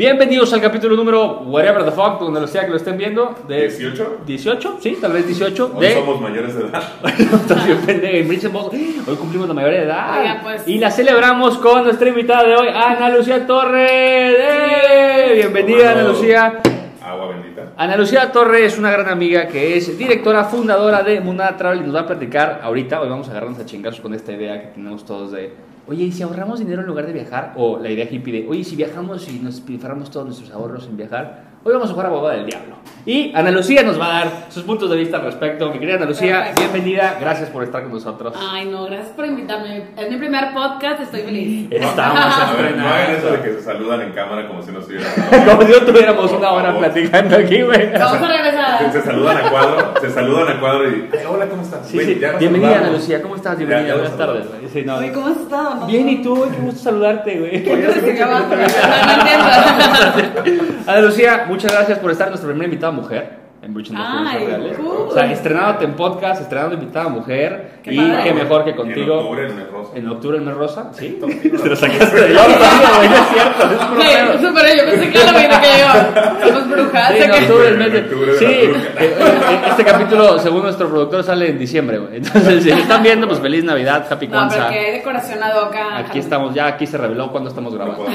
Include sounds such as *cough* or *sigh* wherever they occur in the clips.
Bienvenidos al capítulo número whatever the fuck, donde lo sea que lo estén viendo. De ¿18? 18, sí, tal vez 18. Hoy de... *laughs* somos mayores de edad. Hoy cumplimos la mayoría de edad. Pues. Y la celebramos con nuestra invitada de hoy, Ana Lucía Torres. ¡Eh! Bienvenida, Ana. Lucía. Ana Lucía Torres es una gran amiga que es directora fundadora de Munada Travel y nos va a platicar ahorita. Hoy vamos a agarrarnos a chingazos con esta idea que tenemos todos de, oye, ¿y si ahorramos dinero en lugar de viajar? O la idea hippie de, oye, ¿y si viajamos y nos pilfarramos todos nuestros ahorros en viajar? Hoy vamos a jugar a Boba del Diablo. Y Ana Lucía nos va a dar sus puntos de vista al respecto. Mi querida Ana Lucía, Perfecto. bienvenida. Gracias por estar con nosotros. Ay, no, gracias por invitarme. Es mi primer podcast, estoy feliz. Estamos *laughs* A ver, no hagan eso de que se saludan en cámara como si no estuvieran. *laughs* Como si no tuviéramos una hora platicando aquí, güey. Vamos a regresar. se saludan a cuadro, se saludan a cuadro y. "Ay, hola, ¿cómo estás? Sí, sí. Bienvenida, Ana. Lucía. ¿Cómo estás? Bienvenida. ya Buenas tardes. Sí, no. ¿cómo has estado? Bien, ¿y tú? Qué gusto saludarte, güey. *laughs* Ana Lucía, muchas gracias por estar nuestra primera invitada mujer en Bridge Ay, Reales. cool. O sea, estrenándote en podcast, estrenando invitada mujer. Qué y padre. qué mejor que Y En contigo. octubre, en el rosa. En octubre el mes rosa, ¿sí? *laughs* Te lo sacaste de yo, no es cierto, es para yo pensé que era lo mismo que yo. Somos brujas. Sí, sé en que- octubre el mes En de... Sí, la eh, eh, este capítulo, según nuestro productor, sale en diciembre, güey. Entonces, si lo están viendo, pues feliz Navidad, Happy No, pero Kwanzaa. que hay decoración ad hoc acá. Aquí estamos, ya aquí se reveló cuando estamos No grabando.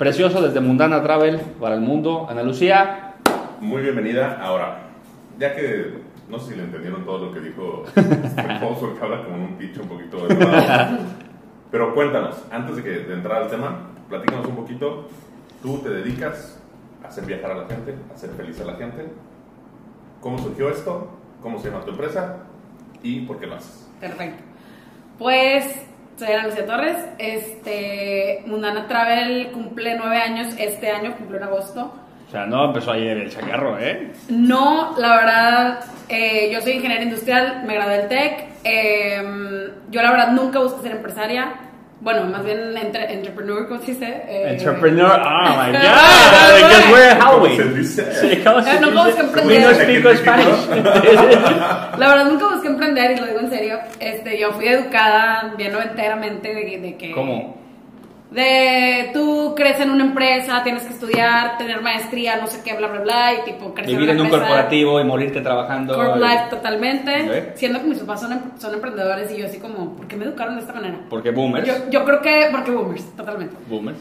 Precioso desde Mundana Travel para el mundo. Ana Lucía, Muy bienvenida. Ahora, ya que no sé si le entendieron todo lo que dijo este *laughs* Fausto, que habla como un pinche un poquito elevado. Pero cuéntanos, antes de, que, de entrar al tema, platícanos un poquito. Tú te dedicas a hacer viajar a la gente, a hacer feliz a la gente. ¿Cómo surgió esto? ¿Cómo se llama tu empresa? ¿Y por qué lo haces? Perfecto. Pues soy Ana Lucía Torres. Este, Mundana Travel cumple nueve años este año, cumple en agosto. o sea, no empezó ayer el chacarro, ¿eh? No, la verdad, eh, yo soy ingeniera industrial, me gradué del TEC. eh, yo la verdad nunca busqué ser empresaria. Bueno, más bien entre- entrepreneur, ¿cómo se dice? Eh, Entrepreneur, oh *laughs* my god, because we're ¿Cómo Halloween. se dice? Sí, ¿cómo se Eh, no, dice? ¿cómo es que We no speak Spanish. La verdad nunca busqué emprender y lo digo en serio. Este, yo fui educada bien enteramente de, de que... ¿Cómo? De tú creces en una empresa, tienes que estudiar, tener maestría, no sé qué, bla, bla, bla, y tipo crecer Vivir en una un empresa. corporativo y morirte trabajando. Corp life totalmente, siendo que mis papás son, em- son emprendedores y yo así como, ¿por qué me educaron de esta manera? Porque boomers. Yo, yo creo que, porque boomers, totalmente. Boomers.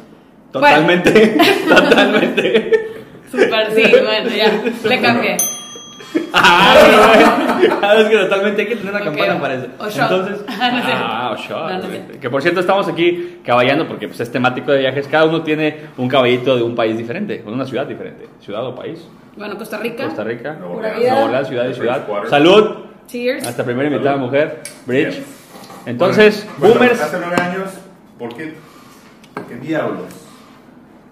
Totalmente. *laughs* Totalmente. *laughs* Super, sí, bueno, ya, le cambié. Ah. Ah, es que totalmente hay que tener una Ok. campana para eso. Entonces, *laughs* ah, o shot. Que por cierto estamos aquí caballando porque pues, es temático de viajes. Cada uno tiene un caballito de un país diferente, o de una ciudad diferente. Ciudad o país. Bueno, Costa Rica. Costa Rica, Nueva Orleans. ciudad y ciudad. Salud. Cheers. Hasta primera invitada mujer, Bridge. Entonces, Bueno, boomers. Hace nueve años, ¿por qué, por qué diablos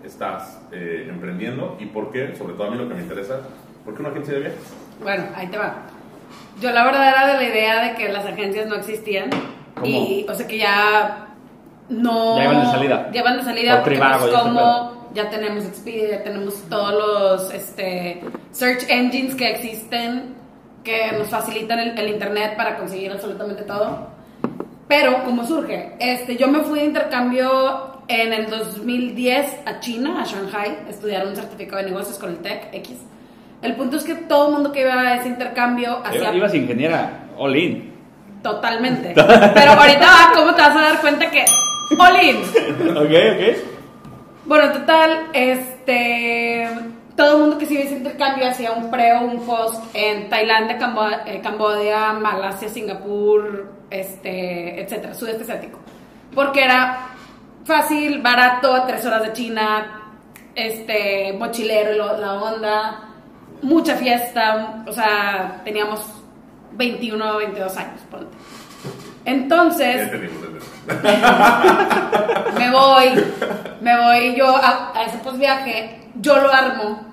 estás eh, emprendiendo? ¿Y por qué, sobre todo a mí lo que me interesa, por qué una agencia de viajes? Bueno, ahí te va. Yo la verdad era de la idea de que las agencias no existían. ¿Cómo? Y, o sea, que ya no... Ya iban de salida. Ya iban de salida Por porque Trivago pues, y ese como ya tenemos Expedia, ya tenemos todos los este, search engines que existen que nos facilitan el, el internet para conseguir absolutamente todo. Pero, ¿cómo surge? Este, yo me fui de intercambio en el 2010 a China, a Shanghai, a estudiar un certificado de negocios con el TEC X. El punto es que todo el mundo que iba a ese intercambio hacía Ibas ingeniera, all in. totalmente. *laughs* Pero ahorita va, ¿cómo te vas a dar cuenta que all in? ok, ok. Bueno, en total, este, todo el mundo que se iba a ese intercambio hacía un pre o un post en Tailandia, eh, Camboya, Malasia, Singapur, este, etcétera, sudeste asiático. Porque era fácil, barato, tres horas de China, este, mochilero la onda, mucha fiesta, o sea, teníamos 21 o 22 años, ponte. Entonces, *laughs* me voy, me voy yo a, a ese post viaje, yo lo armo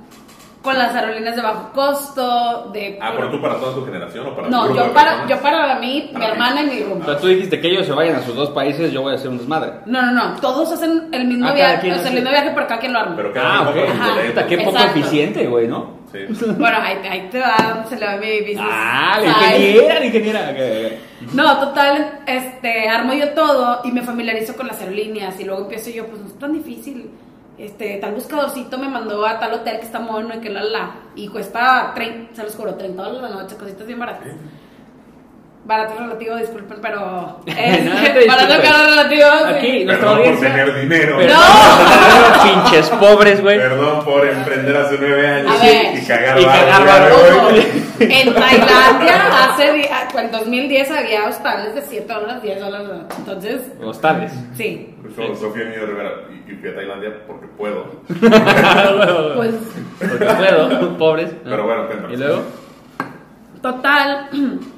con las aerolíneas de bajo costo, de... Ah, pero tú para toda tu generación o para no, grupo yo para, yo para mí, mi Para ti. hermana y mi O rumbo. sea, tú dijiste que ellos se vayan a sus dos países, yo voy a hacer un desmadre. No, no, no, todos hacen el mismo Ah, viaje, o sea, el mismo viaje, pero cada quien lo arma. Pero cada Ah, ok. Ajá. qué poco Exacto. eficiente, güey, ¿no? Sí. Bueno, ahí, ahí te va, se le va mi business. Ah, la ingeniera, la ingeniera. Ok, ok. No, total, este, armo yo todo y me familiarizo con las aerolíneas y luego empiezo yo, pues no es tan difícil. Este, tal buscadorcito me mandó a tal hotel que está mono y que la la. Y cuesta, 30, se los juro, 30 dólares la noche, cositas bien baratas. Barato relativo, disculpen, pero. No te barato caro relativo. sí. Aquí, nuestra Perdón por tener dinero. Perdón No. pinches pobres, güey. Perdón por emprender hace nueve años ver. y cagar Y cagar *laughs* en Tailandia, hace, ah, en 2010 había hostales de 7 dólares, 10 dólares. Entonces, Hostales. sí. So- Sofía Niño Rivera, y, y fui a Tailandia *laughs* porque puedo. Pues Porque puedo, pobres. Pero bueno, cuéntanos. ¿Y luego? Total, *clears throat*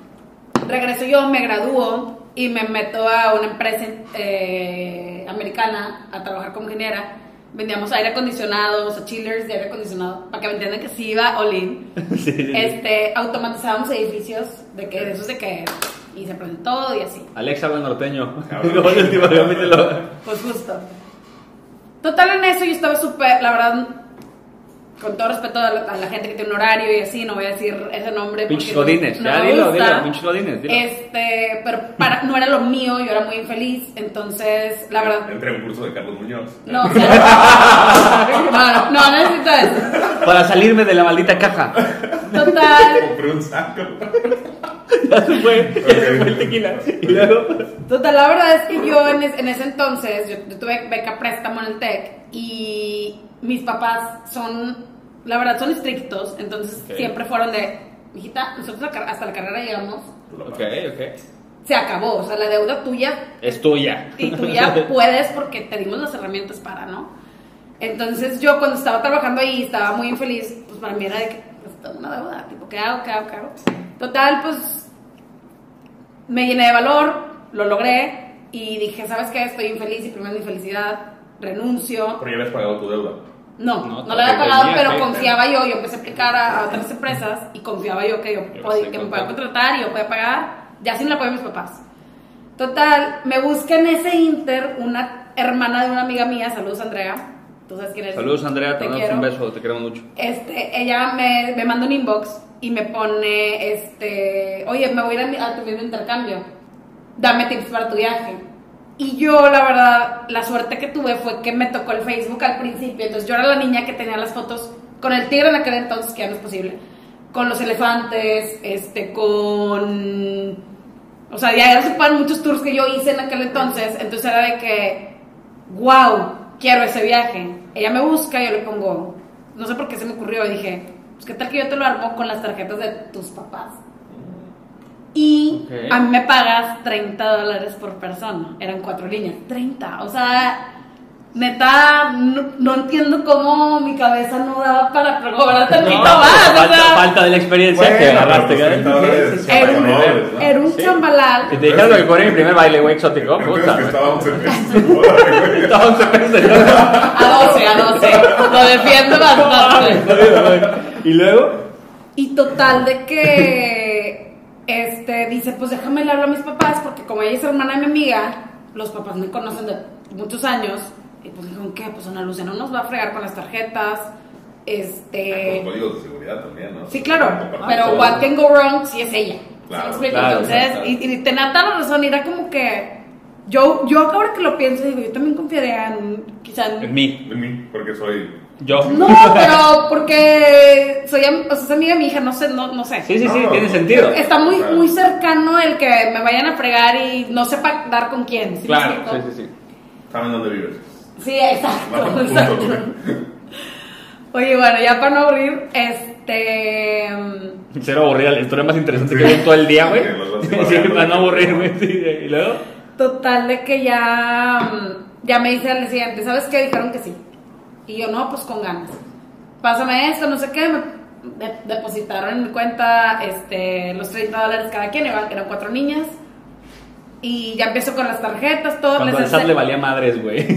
regreso yo, me gradúo y me meto a una empresa eh, americana a trabajar como ingeniera. Vendíamos aire acondicionado, o sea, chillers de aire acondicionado, para que me entiendan que sí iba all in. *laughs* Sí, sí, sí. Este, automatizábamos edificios de que de esos de que y se prende todo y así. Alexa habla norteño. *laughs* Pues justo. Total en eso yo estaba súper, la verdad, con todo respeto a la, a la gente que tiene un horario y así, no voy a decir ese nombre. Pinches no- godines. no Ya dilo, gusta. dilo. Pinches godines. Dilo. Este, pero para, no era lo mío, yo era muy infeliz, entonces, la verdad, Entré a un curso de Carlos Muñoz. no, *laughs* o sea, *laughs* no, no, no necesito eso. Para salirme de la maldita caja. Total, Compré un saco. *laughs* Ya se fue. Ya se Ok. fue el tequila. Y luego. total, la verdad es que yo en, es- en ese entonces, yo, yo tuve beca préstamo en el TEC y mis papás son, la verdad, son estrictos, entonces siempre fueron de, hijita, nosotros hasta la carrera llegamos, Ok, ok. se acabó, o sea, la deuda tuya Es tuya. y tú ya *laughs* puedes porque te dimos las herramientas para, ¿no? Entonces yo cuando estaba trabajando ahí estaba muy infeliz, pues para mí era de que tengo una deuda, tipo, ¿qué hago? ¿Qué hago? ¿Qué hago? Total, pues me llené de valor, lo logré y dije, ¿sabes qué? Estoy infeliz y primero mi felicidad, renuncio. Porque ya habías pagado tu deuda. No, No, no, lo había pagado, pero que- confiaba yo, yo empecé a aplicar a, a otras empresas y confiaba yo que yo Yo podía- que me podían contratar y yo podía pagar, ya sin el apoyo de mis papás. Total, me busca en ese inter una hermana de una amiga mía, saludos Andrea, tú sabes quién eres. Saludos, Andrea. Te Te mandamos un quiero. beso. Te queremos mucho. Este, ella me, me manda un inbox y me pone, este, oye, me voy a ir a, tu mismo intercambio, dame tips para tu viaje. Y yo, la verdad, la suerte que tuve fue que me tocó el Facebook al principio, entonces yo era la niña que tenía las fotos con el tigre en aquel entonces, que ya no es posible, con los elefantes, este, con... O sea, ya se pueden muchos tours que yo hice en aquel entonces, entonces era de que, wow, quiero ese viaje. Ella me busca y yo le pongo, no sé por qué se me ocurrió, y dije, pues qué tal que yo te lo armo con las tarjetas de tus papás. Y a mí me pagas 30 dólares por persona, eran cuatro líneas, 30, o sea, neta, no, no entiendo cómo mi cabeza no daba para cobrar tantito No, más, o falta, sea, falta de la experiencia Bueno, que agarraste. 30 dólares Sí, sí, sí. era un, era un Sí. chambalal. Si te dijeron lo que cobré en mi primer baile, güey, exótico, puta. que estaba 11 pesos. *laughs* Estaba 11 pesos. A 12, a 12. Lo defiendo bastante. *laughs* Y luego. Y total de que este dice, pues déjame le hablo a mis papás, porque como ella es hermana de mi amiga, los papás me conocen de muchos años. Y pues dijeron, ¿qué? Pues Ana Lucia no nos va a fregar con las tarjetas. Los Este. códigos de seguridad también, ¿no? Sí, claro. Pero todo. what can go wrong si es ella. ¿Sí Claro, me explico? claro, Entonces, claro. y, y tenía toda la razón, y era como que. Yo, yo ahora que lo pienso, digo, yo también confiaría en. Quizá en En mí. De mí, porque soy. Yo. No, *laughs* pero porque soy, o sea, es amiga de mi hija, no sé, no, no sé. Sí, sí, sí, No, tiene no, sentido. Está muy, Claro. muy cercano el que me vayan a fregar y no sepa dar con quién. ¿sí me Claro, sí, sí, sí. ¿Saben dónde vives? Sí, exacto. Exacto. Oye, bueno, ya para no aburrir, este. mm, Cero aburrida, la historia más interesante Sí. que vi todo el día, güey. Sí, *laughs* para no aburrir, güey. sí, Y luego. Total, de que ya. mm, Ya me dice al siguiente, ¿sabes qué? Dijeron que sí. Y yo, no, pues con ganas. Pásame esto, no sé qué. Me de- depositaron en mi cuenta este, los 30 dólares cada quien, eran, eran cuatro niñas. Y ya empiezo con las tarjetas, todo. Cuando les al SAT le valía madres, güey. *laughs* sí,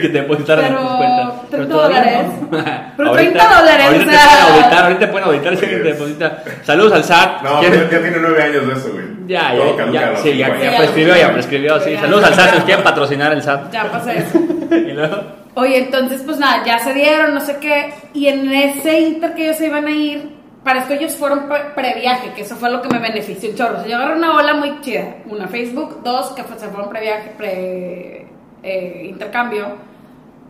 que te depositaron en Pero, tus cuentas. 30 todavía dólares. no. *laughs* Pero Ahorita- 30 dólares, Ahorita o te sea. pueden auditar, ahorita te pueden auditar si alguien te deposita. Saludos al SAT. No, ¿Quieren- ya, tiene nueve años de eso, güey. Ya, Todo ya, caduca ya, sí, ya, ya prescribió, ya prescribió, sí. Ya. Saludos al SAT, nos quieren patrocinar el SAT. Ya pasé eso. *laughs* Y luego, Oye, entonces, pues nada, ya se dieron, no sé qué. Y en ese inter que ellos se iban a ir, para esto ellos fueron pre- previaje, que eso fue lo que me benefició un chorro. O sea, yo agarré una ola muy chida. Una Facebook, dos que fue- se fueron previaje, pre eh, intercambio.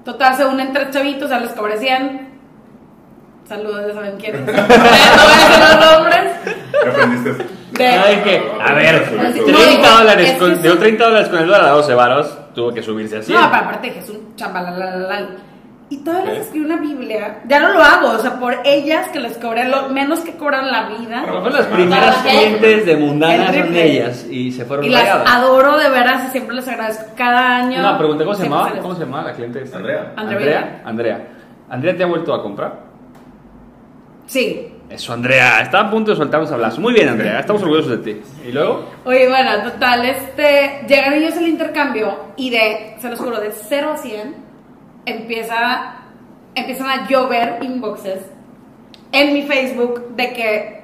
Total, se unen tres chavitos, ya les cobré 100. Saludos, ya saben quiénes. *laughs* no voy a decir los nombres. ¿Qué aprendiste? De- Ay, que, a ver, No, 30 dólares, es con, que dio sí. 30 dólares con el dólar a 12 varos, tuvo que subirse así. No, pero aparte que es un chambalalal. Y todavía les Ok. escribí una Biblia. Ya no lo hago, o sea, por ellas que les cobré lo menos que cobran la vida. Pero las primeras clientes de Mundana, El son ellas, y se fueron Y las adoro de veras y siempre les agradezco cada año. No, pregunté cómo se llamaba, les- ¿cómo se llamaba la cliente esta? Andrea. Andrea. Andrea. Andrea. ¿Andrea te ha vuelto a comprar? Sí. Eso, Andrea, estaba a punto de soltar un sablazo. Muy bien, Andrea, estamos orgullosos de ti. ¿Y luego? Oye, bueno, total, este, llegan ellos al intercambio y de, se los juro, de 0 a 100 empieza, empiezan a llover inboxes en mi Facebook de que,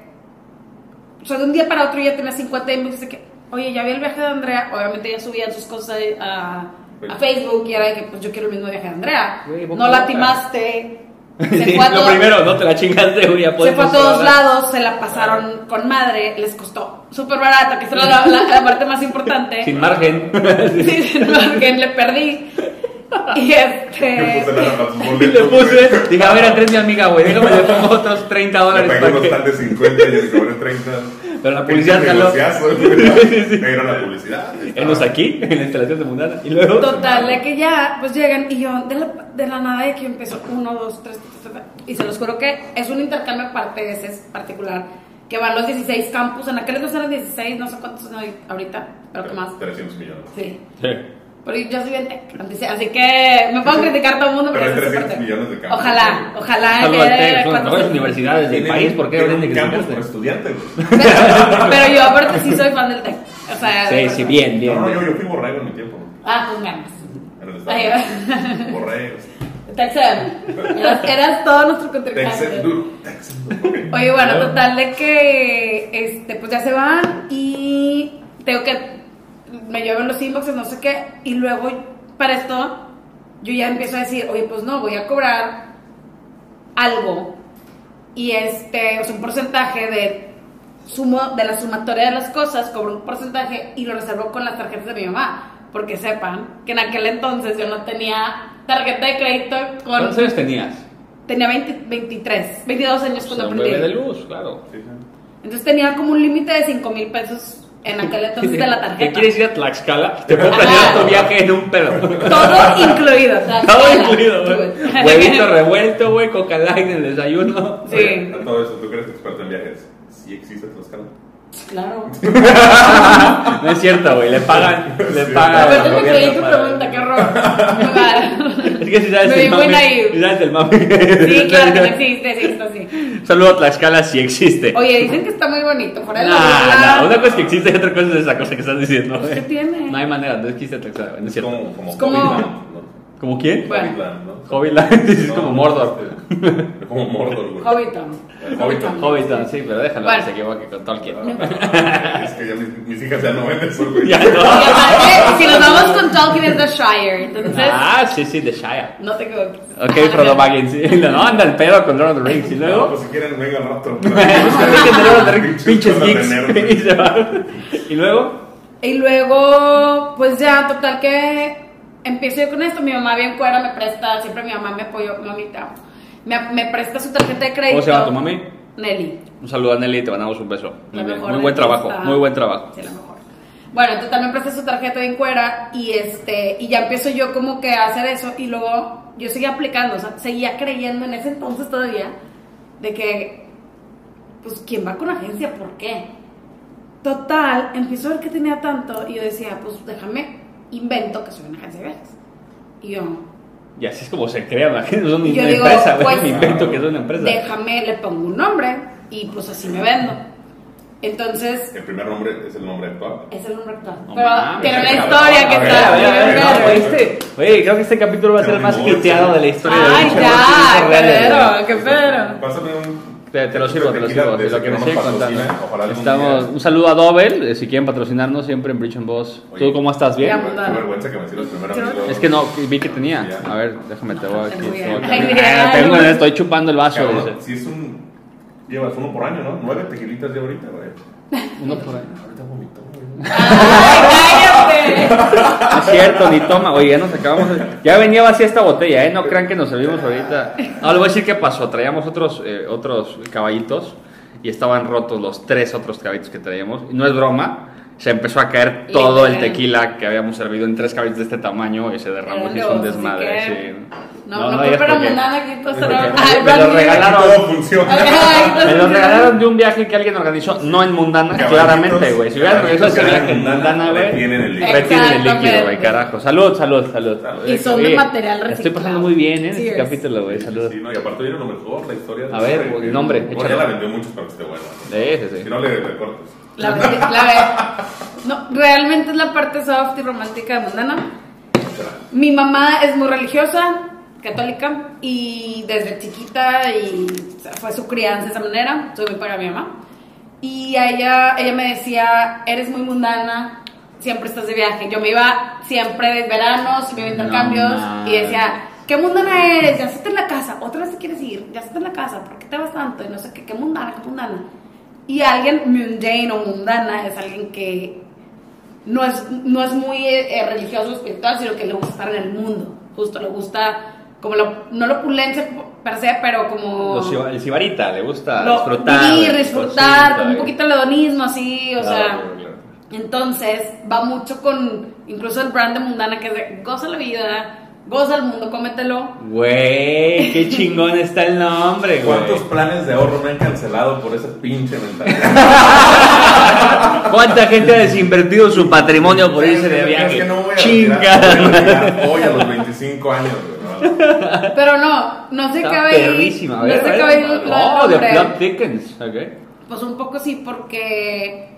o sea, de un día para otro ya tenía 50 inboxes de que, oye, ya vi el viaje de Andrea, obviamente ya subían sus cosas a, a Facebook y era de que, pues yo quiero el mismo viaje de Andrea. Boca no la timaste. Se *laughs* Sí, fue a lo primero, no te la chingaste, güey, ya se fue a todos lados, se la pasaron con madre, les costó súper barata, que era la, la- la parte más importante. *laughs* Sin margen. *laughs* Sí, sin margen, le perdí. Y Le este. puse lana para sus Y le puse, dije, a ver, Andrés, mi amiga, güey, déjame le pongo otros 30 Le dólares pegué para unos que... tal de 50 y le cobré 30. Pero la publicidad jaló. *laughs* güey. Me dieron la publicidad. Enos aquí, *laughs* en la instalación de Mundana. Y luego... Total, de que ya, pues llegan y yo, de la, de la nada de que empezó uno, dos, tres, y se los juro que es un intercambio aparte de ese particular, que van los 16 campus, en aquel entonces eran 16, no sé cuántos son ahori- ahorita, pero que más. 300 millones. Sí. Sí. Pero yo soy bien tech, así que me puedo criticar todo el mundo, Pero pero hay eso es 300 súper tech. millones de campus. Ojalá, ojalá. Que son las mejores universidades del país, ¿por qué tienen habrían de por criticarse? estudiante, güey. *laughs* Pero, pero yo aparte sí soy fan del tech. O sea, Sí, sí, bien, bien. No, no, yo, yo fui borrego en mi tiempo. Ah, con ganas. *laughs* Borregos. Texan. Eras, eras todo nuestro contrincante. Texas, duro. Texas. ok. Oye, bueno, total de que este, pues ya se van y tengo que me llevan los inboxes, no sé qué, y luego para esto yo ya empiezo a decir, oye, pues no, voy a cobrar algo y este, o sea, un porcentaje de sumo de la sumatoria de las cosas, cobro un porcentaje y lo reservo con las tarjetas de mi mamá, porque sepan que en aquel entonces yo no tenía tarjeta de crédito con ¿Cuántos años tenías? tenía 20 23, 22 años O sea, cuando un bebé de aprendí. luz, claro. Sí, sí. Entonces tenía como un límite de 5 mil pesos en aquel entonces de la ¿Te tarjeta. quieres ir a Tlaxcala? Te puedo planear tu viaje en un pedo. Todo incluido. Todo incluido, güey. Huevito revuelto, güey, coca light en el desayuno. Sí. Oye, a todo eso, ¿tú crees experto en viajes? ¿Sí existe Tlaxcala? Claro. *laughs* No es cierto, güey, le pagan, le Sí. pagan. A ver, al tú me creí tu pregunta, qué horror. *laughs* Que si sabes Me el mame. si sabes el mame. Sí, *laughs* claro que no existe, sí, esto sí. Saludo a Tlaxcala si existe. Oye, dicen que está muy bonito. De la Nah, nah, una cosa es que existe y otra cosa es esa cosa que estás diciendo. ¿Qué güey. tiene? No hay manera, no existe Tlaxcala, no es Es como, como, Es como-. *laughs* ¿Como quién? Bueno. Hobbitland, ¿no? Hobbitland, es No, como Mordor. este, Como Mordor, güey. Hobbiton. Hobbiton. Hobbiton, sí, pero déjalo Bueno. que se equivoque con Tolkien. *laughs* Es que ya mis, mis hijas ya no ven eso, güey. Ya Y no. aparte, si nos vamos con Tolkien es The Shire, entonces Ah, sí, sí, The Shire. no te equivoques. Ok, Frodo Baggins. sí. *laughs* No, anda el pedo con Lord of the Rings. Y No, luego. pues si quieren, venga al rato. Pues Lord of the Rings, Pinches geeks. Y se va. Y luego. Y luego, pues ya, total que empiezo yo con esto. Mi mamá bien cuera me presta, siempre mi mamá me apoyó, mamita. Me, me presta su tarjeta de crédito. ¿Cómo se llama tu mami? Nelly. Un saludo a Nelly te mandamos un beso. Muy, bien. Muy buen trabajo, muy buen trabajo. Sí, la mejor. Bueno, total me presta su tarjeta bien cuera y este y ya empiezo yo como que a hacer eso y luego yo seguía aplicando, o sea, seguía creyendo en ese entonces todavía de que pues quién va con agencia, ¿por qué? Total, empiezo a ver que tenía tanto y yo decía, pues déjame invento que soy una agencia de viajes. Y yo, Y así es como se crea la gente. Es una *laughs* digo, empresa, pues, Me *laughs* invento que es una empresa. déjame, le pongo un nombre y pues así me vendo. Entonces, El primer nombre es el nombre actual. es el nombre actual. No Pero una cabrón. historia que está no, este- Oye, creo que este capítulo va a ser el más hiteado de la historia de Ay, Lucha ya, qué pero, qué pero. Pásame un Te, te lo sirvo, te lo sirvo. de lo que que me sigue contando. algún Estamos, día. un saludo a Dobel, eh, si quieren patrocinarnos siempre en Bridge and Boss. Oye. ¿Tú cómo estás? ¿Bien? Qué vergüenza que me sigas primero. Quiero- amigo. Es que no, vi que tenía. A ver, déjame, te voy aquí. Tengo estoy chupando el vaso. Cabrón, si es un. Llevas uno por año, ¿no? Nueve tequilitas de ahorita, güey. Uno por ahí. Ahorita vomitó, güey. ¡Ay, cállate! Es cierto, ni toma. Oye, ya nos acabamos. de- Ya venía vacía esta botella, ¿eh? No crean que nos servimos ahorita. No, le voy a decir qué pasó. Traíamos otros, eh, otros caballitos y estaban rotos los tres otros caballitos que traíamos. No es broma. Se empezó a caer todo el tequila que habíamos servido en tres caballitos de este tamaño y se derramó. Y hizo un desmadre. que- sí. No, no, por qué. Mundana aquí pues era- me- lo regalaron. Todo funciona. *laughs* Me lo regalaron de un viaje que alguien organizó, no en Mundana, Caballitos, claramente, güey. Si hubieran organizado ese viaje en Mundana, güey. retienen el líquido. Retienen el líquido, güey, Exactamente. carajo. Salud, salud, salud. Y son de material Estoy reciclado. pasando muy bien, ¿eh? En este Cheers. capítulo, güey. Salud. Sí, no, y aparte viene lo mejor, la historia. A ver, este- el nombre, Bueno, ya la vendió muchos para que esté bueno. Sí, sí, sí. Si no, le, le cortes. La, ve- la ve- No, realmente es la parte soft y romántica de Mundana. Mi mamá es muy religiosa, católica, y desde chiquita y o sea, fue su crianza de esa manera. Soy muy para mi mamá. Y a ella, ella me decía, eres muy mundana, siempre estás de viaje. Yo me iba siempre de veranos, me iba a intercambios No, y decía, ¿qué mundana eres? Ya estás en la casa, otra vez te quieres ir, ya estás en la casa, ¿por qué te vas tanto? Y no sé qué, ¿qué mundana, qué mundana? Y alguien mundane o mundana es alguien que no es, no es muy eh, religioso o espiritual, sino que le gusta estar en el mundo. Justo le gusta, como lo, no la opulencia per se, pero como. Ciba- el cibarita, le gusta lo- disfrutar. güey, disfrutar, con un poquito el hedonismo así, o Claro, sea. claro, claro. Entonces, va mucho con incluso el brand de mundana que es de goza la vida, goza el mundo, cómetelo. Güey, qué chingón está el nombre, güey. ¿Cuántos planes de ahorro me han cancelado por esa pinche mentalidad? *laughs* ¿Cuánta gente ha desinvertido su patrimonio por irse de Es viaje? que no voy a Chinga. retirar, voy a hoy a los 25 años, güey. ¿no? Pero no, no se Está cabe ahí. perrísima. A No se cabe ahí Oh, de. Plot Dickens. Ok. Pues un poco sí, porque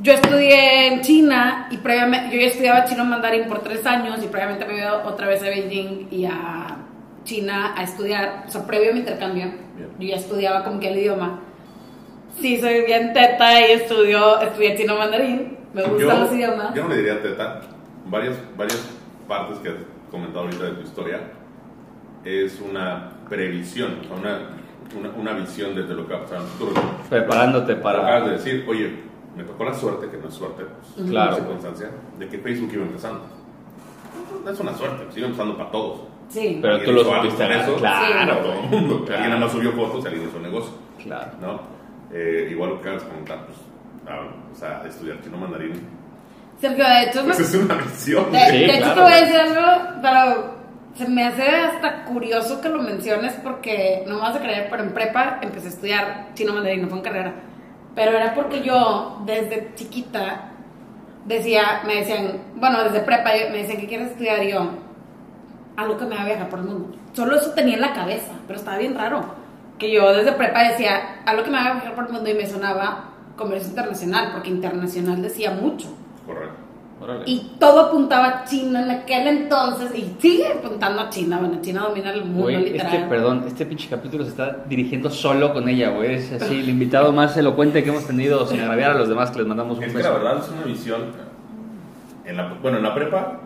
yo estudié en China y previamente, yo ya estudiaba chino mandarín por tres años y previamente me iba otra vez a Beijing y a China a estudiar, o sea, previo a mi intercambio, Bien. yo ya estudiaba como que el idioma. Sí, soy bien teta y estudio, estudié chino mandarín, me gustan los idiomas. yo no le diría teta. Varias, varias partes que has comentado ahorita de tu historia es una previsión, o sea, una, una, una visión desde lo que va a pasar en el futuro. Preparándote Acabas para. de decir, oye, me tocó la suerte, que no es suerte, pues, Claro. circunstancia, de que Facebook iba empezando. No es una suerte, pues, iba empezando para todos. Sí, Pero Alguien tú lo supiste hacer. eso, Claro, para todo el mundo. Claro. Alguien nada más subió fotos, alguien hizo negocio, Claro. ¿no? Eh, igual lo que acabas de comentar, pues, ah, o sea, estudiar chino mandarín, Sergio, de hecho, me- pues es una misión. De, Sí, de hecho, claro. te voy a decir algo, pero se me hace hasta curioso que lo menciones porque no me vas a creer, pero en prepa empecé a estudiar chino mandarín, no fue en carrera. Pero era porque yo, desde chiquita, decía, me decían, bueno, desde prepa me decían, ¿qué quieres estudiar? Y yo, algo que me va a viajar por el mundo. Solo eso tenía en la cabeza, pero estaba bien raro. Que yo desde prepa decía, algo que me va a viajar por el mundo y me sonaba comercio internacional, porque internacional decía mucho. Correcto. Órale. Y todo apuntaba a China en aquel entonces y sigue apuntando a China. Bueno, China domina el mundo Güey, literal. este, perdón, este pinche capítulo se está dirigiendo solo con ella, güey. Es así, el invitado más elocuente que hemos tenido, sin agraviar a los demás que les mandamos un Es que la verdad es una visión. En la, bueno, en la prepa,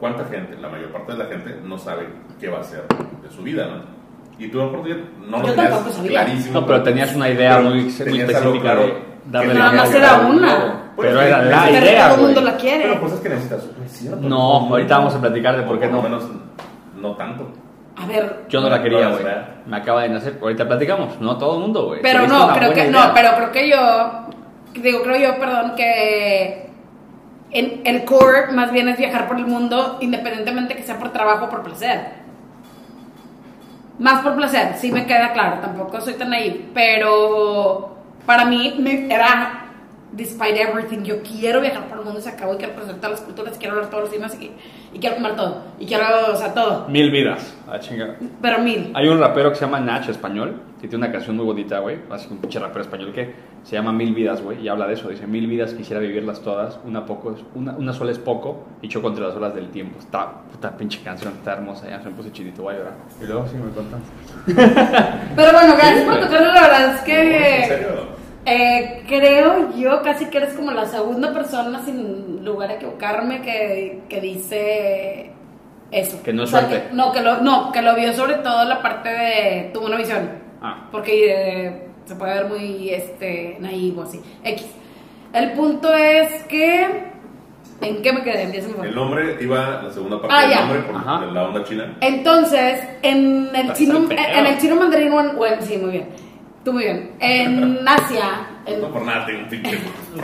¿cuánta gente? La mayor parte de la gente no sabe qué va a hacer de su vida, ¿no? Y tú, lo mejor, no lo Yo tenías tampoco sabía. clarísimo. No, pero tenías una idea muy, muy tenías específica claro de darle que la Nada más era una. Pues, Pero era la Pero idea, todo el mundo la quiere. Pero pues es que necesitas. es cierto, No, pues, ahorita vamos a platicar de por qué no. menos no tanto. A ver. Yo no la quería, güey. Me acaba de nacer. Ahorita platicamos. No todo el mundo, güey. Pero no, creo que idea. no, pero creo que yo digo, creo yo, perdón, que en el core más bien es viajar por el mundo independientemente que sea por trabajo o por placer. Más por placer, sí me queda claro, tampoco soy tan ahí, pero para mí me- era despite everything, yo quiero viajar por el mundo y se acabó y quiero conocer todas las culturas, quiero hablar todos los idiomas y, y quiero comer todo. Y quiero, o sea, todo. Mil vidas. A chingar. Pero mil. Hay un rapero que se llama Nach español, que tiene una canción muy bonita, güey. Así un pinche rapero español que se llama Mil vidas, güey. Y habla de eso. Dice, mil vidas quisiera vivirlas todas. Una, poco es, una, una sola es poco y choco entre las olas del tiempo. Está, puta pinche canción, está hermosa. Ya se me puse chidito, voy a llorar. Y luego sí me contaste. *laughs* Pero bueno, gracias por tocarlo, la verdad es que... ¿En serio? Eh, creo yo casi que eres como la segunda persona sin lugar a equivocarme que, que dice eso. Que no es O sea, suerte. que- no, que lo, no, que lo vio sobre todo la parte de tuvo una visión. Ah. Porque eh, se puede ver muy este, naivo así. X. El punto es que... ¿En qué me quedé? El nombre iba, la segunda parte Ah, del ya. nombre, por Ajá. la onda china. Entonces, en el Estás chino, en el chino mandarín, bueno, sí, muy bien. Tú muy bien. En *laughs* Asia, en- No por nada tengo un pinche. *laughs* Sí,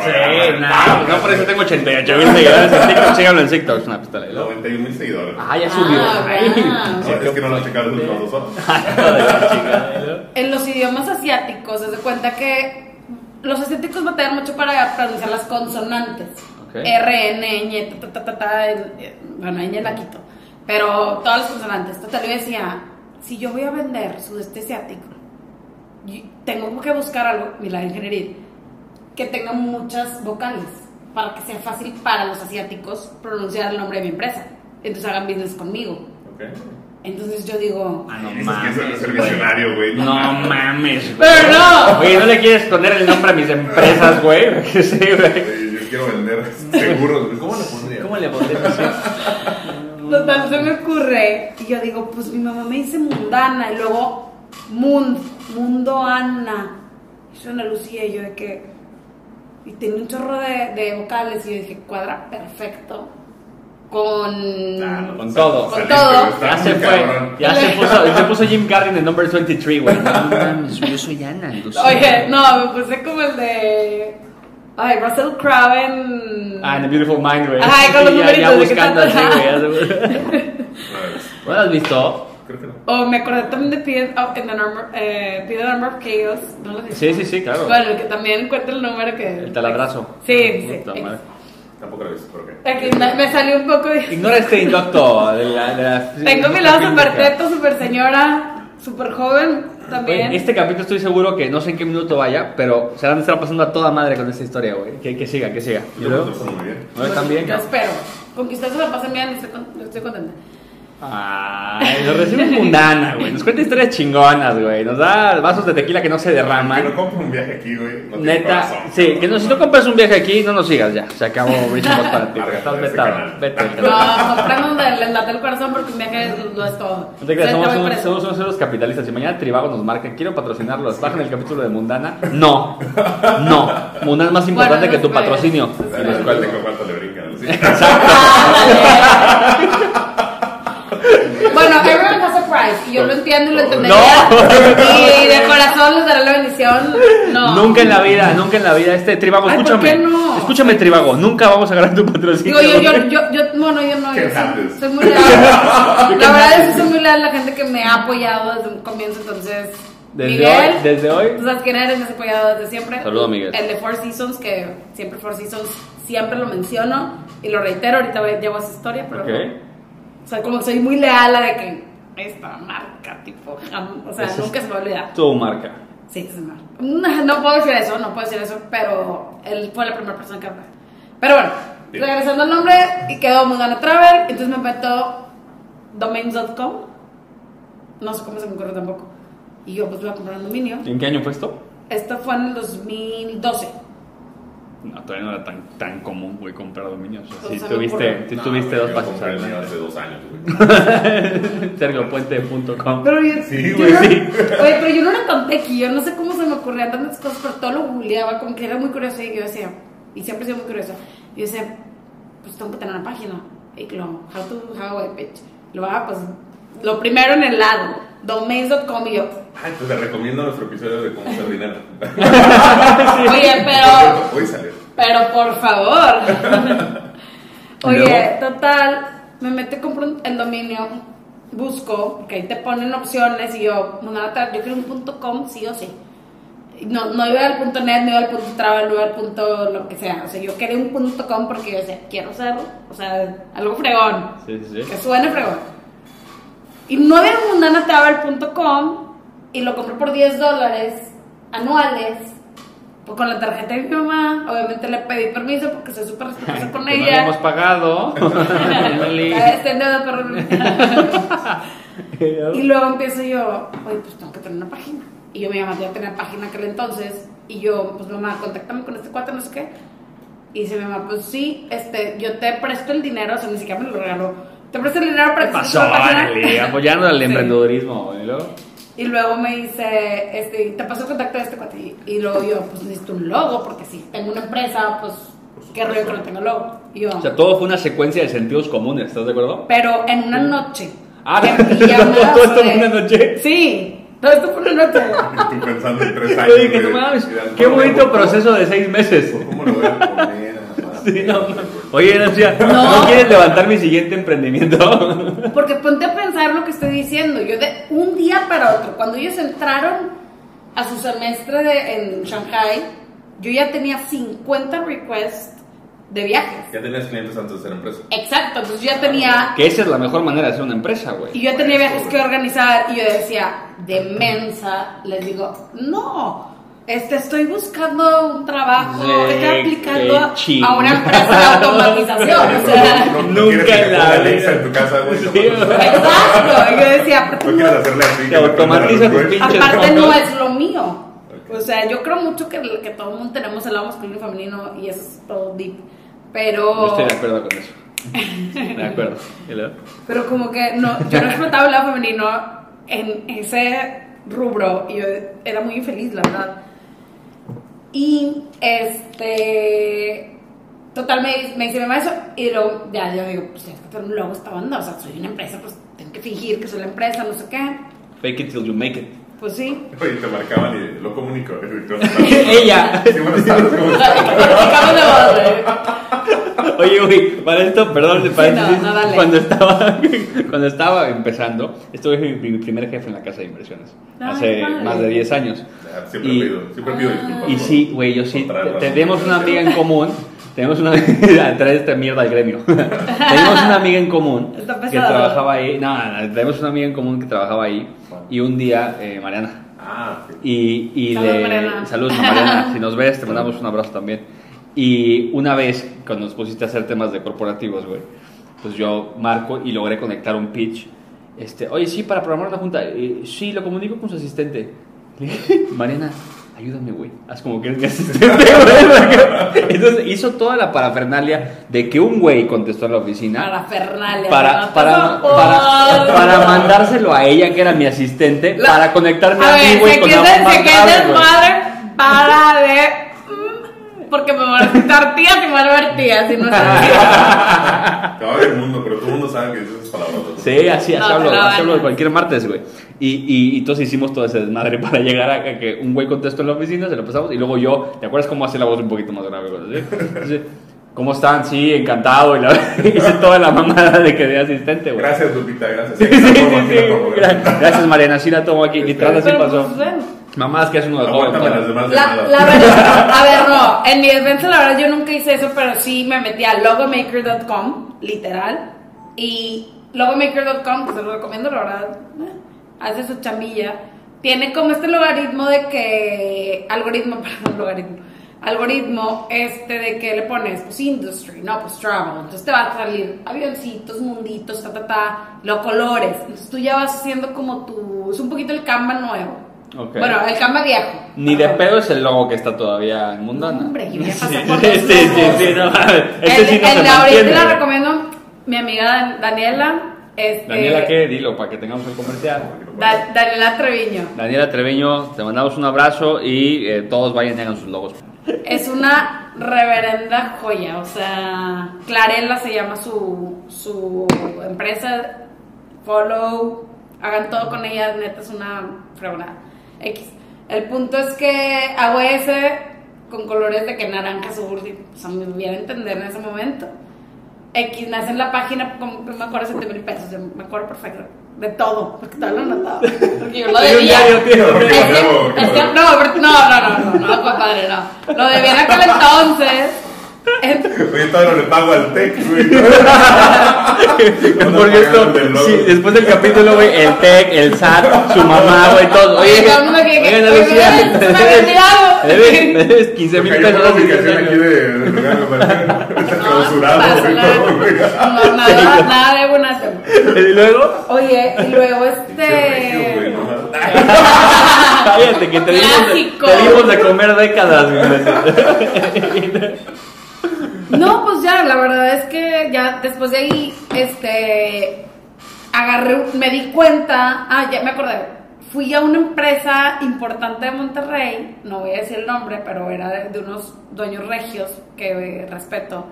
no, no por eso tengo 88 mil seguidores en TikTok. Síganlo en TikTok, es una pistola. ¿no? 91 mil seguidores. Ah, ya subió. Ah, es que no lo han checado los últimos dos horas. en los idiomas asiáticos, se da cuenta que los asiáticos batallan mucho para pronunciar las consonantes. R, N, Ñ, ta, ta, ta, ta, eh, bueno, Ñ la quito. Pero todas las consonantes. Total, yo decía, si yo voy a vender sudeste asiático, tengo que buscar algo, mira, la ingeniería, que tenga muchas vocales para que sea fácil para los asiáticos pronunciar el nombre de mi empresa. Entonces hagan business conmigo. Ok. Entonces yo digo, Ah, no mames. es visionario, güey. No mames, güey. Pero no. Oye, ¿no le quieres poner el nombre a mis empresas, güey? *laughs* Sí, güey. Güey, Yo quiero vender seguros, güey. ¿Cómo le pondría? ¿Cómo le pondrías *laughs* así? Total, se me ocurre. Y yo digo, pues mi mamá me dice mundana. Y luego, mund, mundo Ana. Y suena Lucía. Y yo de que. Y tenía un chorro de, de vocales. Y yo dije, cuadra perfecto. Con. No, Con todo. Con todo. Ya se fue. Ya se *laughs* puso, se puso Jim Carrey en el number 23, güey. No mames, yo soy Ana. Oye, no, me puse como el de. Ay, Russell Crowe en. Ah, en The Beautiful Mind, güey. Ajá, con los Sí, ya- ya numeritos de que buscando tanto- así, güey. ¿No lo *laughs* has visto? Creo que no. O me acordé también de Peanut, oh, en the number, eh, Peanut Number of Chaos. ¿No lo? Sí, sí, sí, claro. Bueno, el que también cuenta el número que. El taladrazo. Sí, sí. Madre. Tampoco lo he visto, pero ok. Aquí me, me salió un poco de. Ignora este indocto de la... De la *laughs* Tengo mi lado super teto, super señora, super joven también. Güey, este capítulo estoy seguro que no sé en qué minuto vaya, pero se van a estar pasando a toda madre con esta historia, güey. Que, que siga, que siga. ¿Y Yo lo muy bien. ¿No están bien? Yo espero. Con que ustedes se la pasen bien, estoy, con- estoy contenta. Ay, nos recibe mundana, güey. Nos cuenta historias chingonas, güey. Nos da vasos de tequila que no se Que no derraman. compro un viaje aquí, güey. No Neta, corazón. sí, que no, si no compras un viaje aquí, no nos sigas ya. Se acabó Breaking *laughs* Bad para ti. Estás vetado. canal. Vete. No, compramos del el late del corazón porque un viaje lo es todo. No te creas, somos, te voy somos, unos capitalistas. Si mañana Tribago nos marca, quiero patrocinarlos, bajen el capítulo de Mundana. No, no. Mundana es más importante Bueno, que tu no esperes. patrocinio. A ver, cuál- cuánto le brincan. ¿sí? *laughs* Bueno, everyone has a price. Y yo lo entiendo y lo entendería. No. Y de corazón les daré la bendición. No. Nunca en la vida, nunca en la vida. Este Tribago, Ay, ¿por escúchame. qué no? Escúchame, Tribago. Nunca vamos a ganar tu patrocinio. Digo, yo, yo, yo, yo, bueno, yo no, yo soy, soy muy leal. *laughs* La verdad es que soy muy leal a la gente que me ha apoyado desde un comienzo, entonces. Desde Miguel, hoy- desde hoy. Tú sabes quién eres, me has apoyado desde siempre. Saludo, Miguel. El de Four Seasons, que siempre Four Seasons, siempre lo menciono y lo reitero. Ahorita voy- llevo esa historia, pero. Ok. O sea, como que soy muy leal a de que esta marca, tipo, o sea, Eso es- nunca se me va a olvidar. Tu marca. Sí, me va. No, no puedo decir eso, no puedo decir eso, pero él fue la primera persona que habló. Pero bueno, Bien. regresando al nombre, y quedó Mudana Travel, entonces me meto domains.com, no sé cómo se me ocurre tampoco, y yo pues voy a comprar un dominio. ¿En qué año fue esto? Esto fue en el 2012. No, todavía no era tan, tan común, güey, comprar dominios. O sea, me tuviste, No, tuviste güey, dos pasos adelante. hace dos años, güey. *laughs* Sergiopuente.com. Pero yo, Sí, yo güey, no, sí. Oye, pero yo no era tan tequi, yo no sé cómo se me ocurrían tantas cosas, pero todo lo googleaba, como que era muy curioso y yo decía, y siempre he sido muy curiosa, y yo decía, pues tengo que tener una página, y lo, how to, how a webpage, lo hago, pues, lo primero en el lado, domains.com y yo, Ay, pues le recomiendo nuestro episodio de cómo hacer dinero. *laughs* oye, pero, *laughs* Hoy salió. pero por favor. ¿Y *laughs* Oye, total, me metí, compro el dominio, busco, porque ahí te ponen opciones y yo, yo quiero un punto .com sí o sí. No, no iba al punto net, no iba al punto travel, no iba al punto lo que sea. O sea, yo quería un punto com porque yo decía, quiero hacerlo. O sea, algo fregón. Sí, sí, sí. Que suene fregón. Y no había mundanatravel.com y lo compré por 10 dólares anuales. Pues con la tarjeta de mi mamá, obviamente le pedí permiso porque soy súper respetuosa con Que no ella. habíamos pagado. *laughs* *laughs* Y luego empiezo yo, oye, pues tengo que tener una página. Y yo, mi mamá ya tenía página aquel entonces. Y yo, pues mamá, contáctame con este cuate, no sé qué. Y dice mi mamá, pues sí, este, yo te presto el dinero, o sea, ni siquiera me lo regaló. Te presto el dinero para ¿Qué que pasó? Apoyando al *laughs* Sí. emprendedurismo. güey, luego. Y luego me dice, este, te paso el contacto de este cuate. Y- Y luego yo, pues necesito un logo, porque si tengo una empresa, pues, qué rollo que no tenga logo. Y yo, O sea, todo fue una secuencia de sentidos comunes, ¿estás de acuerdo? pero en una noche. Ah, *laughs* *laughs* de pijama, todo esto en una noche. Sí, todo esto fue una noche. Y tú pensando en tres años. Yo dije, no mames, y qué bonito proceso de seis meses. ¿Cómo lo voy a poner? Sí, *laughs* no, no. Oye, Nancy, ¿no No. quieres levantar mi siguiente emprendimiento? *laughs* Porque ponte a pensar lo que estoy diciendo. Yo de un día para otro, cuando ellos entraron a su semestre de, en Shanghai, yo ya tenía 50 requests de viajes. Ya tenías clientes antes de ser empresa. Exacto, entonces yo ya tenía que esa es la mejor manera de hacer una empresa, y güey. yo ya tenía viajes que organizar y yo decía, de mensa, les digo, no, este, estoy buscando un trabajo, Sí, estoy aplicando a- una empresa de automatización. o sea, no, no nunca en la. Alexa en tu casa, güey. Sí. *laughs* Exacto, y yo decía, aparte No. Te automatiza tus pinches aparte no es lo mío. O sea, yo creo mucho que, que todo el mundo tenemos el lado masculino y femenino y eso es todo deep. Yo Pero, estoy de acuerdo con eso. De acuerdo. Pero como que no, yo no explotaba el lado femenino en ese rubro y yo era muy infeliz, la verdad. Y este. Total, me, me dice mi mamá eso y luego ya yo digo, pues tienes que tener un logo esta banda, o sea, soy una empresa, pues tengo que fingir que soy la empresa, no sé qué. Fake it till you make it. Pues sí. Oye, te marcaban y lo comunico. *laughs* Ella. Sí, buenas tardes, ¿cómo estás? Oye, güey, para esto, perdón, de Sí, no, no, dale. cuando estaba *laughs* cuando estaba empezando, estuve mi, mi primer jefe en la casa de inversiones Ay, hace más de 10 años. Ya, Siempre Y- pido, siempre pido disculpas. Y sí, güey, yo sí. Tenemos una amiga en común. Tenemos una. *laughs* traer esta mierda al gremio. *laughs* tenemos una amiga en común Está que trabajaba ahí. No, no, tenemos una amiga en común que trabajaba ahí. Y un día, eh, Mariana. Ah, ok. Y, y Saludos, le. Mariana. Saludos, Mariana. Si nos ves, te mandamos un abrazo también. Y una vez, cuando nos pusiste a hacer temas de corporativos, güey, pues yo marco y logré conectar un pitch. Este, oye, sí, para programar una junta. Eh, sí, lo comunico con su asistente. *laughs* Mariana, ayúdame, güey. Haz como que eres mi asistente, *laughs* güey. Entonces hizo toda la parafernalia de que un güey contestó en la oficina Para Fernalia. para, para, para, para mandárselo a ella, que era mi asistente, La- para conectarme a, A mí, güey, con güey. desmadre para de. Porque me van a quitar tías y me van a ver tías y no es *laughs* así. Te va a ver el mundo, pero todo el mundo sabe que dices esas palabras. ¿no? Sí, así, así No, hablo, así hablo de cualquier martes, güey. Y, y, y entonces hicimos todo ese desmadre *laughs* para llegar a que un güey contestó en la oficina, se lo pasamos, y luego yo, ¿te acuerdas cómo hace la voz un poquito más grave? güey? ¿Sí? Entonces, ¿Cómo están? Sí, encantado. Y la, *laughs* hice toda la mamada de que de asistente, güey. Gracias, Lupita, gracias. Sí, sí, sí, sí. tomo, gracias. Gra- Gracias, Mariana. Sí la tomo aquí. Literal, así pasó. pues, bueno. Mamás que es uno de joven. Las demás La, la verdad, *laughs* a ver, no, en mi defensa la verdad yo nunca hice eso, pero sí me metí a logomaker.com, literal, y logomaker.com, pues se lo recomiendo, la verdad, eh, hace su chambilla, tiene como este logaritmo de que, algoritmo, *laughs* perdón, logaritmo, algoritmo, este de que le pones, pues industry, no, pues travel, entonces te va a salir avioncitos, munditos, ta, ta, ta, los colores, entonces tú ya vas haciendo como tu, es un poquito el Canva nuevo. Bueno, el Canva viejo. Ni de pedo es el logo que está todavía en Mundana. Hombre, yo ya pasé sí, por sí, sí, sí, no mames. El, sí no el se de ahorita la recomiendo mi amiga Dan- Daniela. Este, Daniela, ¿qué? Dilo para que tengamos el comercial. Da- Daniela Treviño. Daniela Treviño, te mandamos un abrazo y eh, todos vayan y hagan sus logos. Es una reverenda joya. O sea, Clarela se llama su, su empresa. Follow. Hagan todo con ella. Neta, es una fregona. X. El punto es que hago ese con colores de que naranja azul. O sea, me hubiera entender en ese momento. X, me hacen la página, como, no me acuerdo, 7 mil pesos, yo me acuerdo perfecto. de todo, porque todo lo anotaba. Porque yo lo debía. no, no, no, no, no, no, compadre, no. Lo debía en aquel *laughs* entonces. *laughs* Oye, todavía no le pago al tech, güey. *laughs* Por cierto, sí, después del capítulo, güey, el tech, el SAT, su mamá, güey, todo. Oye, Oye, no Ana Lucía, me debes- me debes, me debes 15 mil Porque hay pesos. una ubicación aquí de, *laughs* No, clausurado, no güey, todo, güey. nada. No, nada, nada de buenas. Y luego, Oye, y luego este. no cállate, que te dimos, te dimos de comer décadas, güey. No, pues ya, la verdad es que ya después de ahí, este, agarré, me di cuenta, ah, ya me acordé, fui a una empresa importante de Monterrey, no voy a decir el nombre, pero era de, de unos dueños regios que eh, respeto,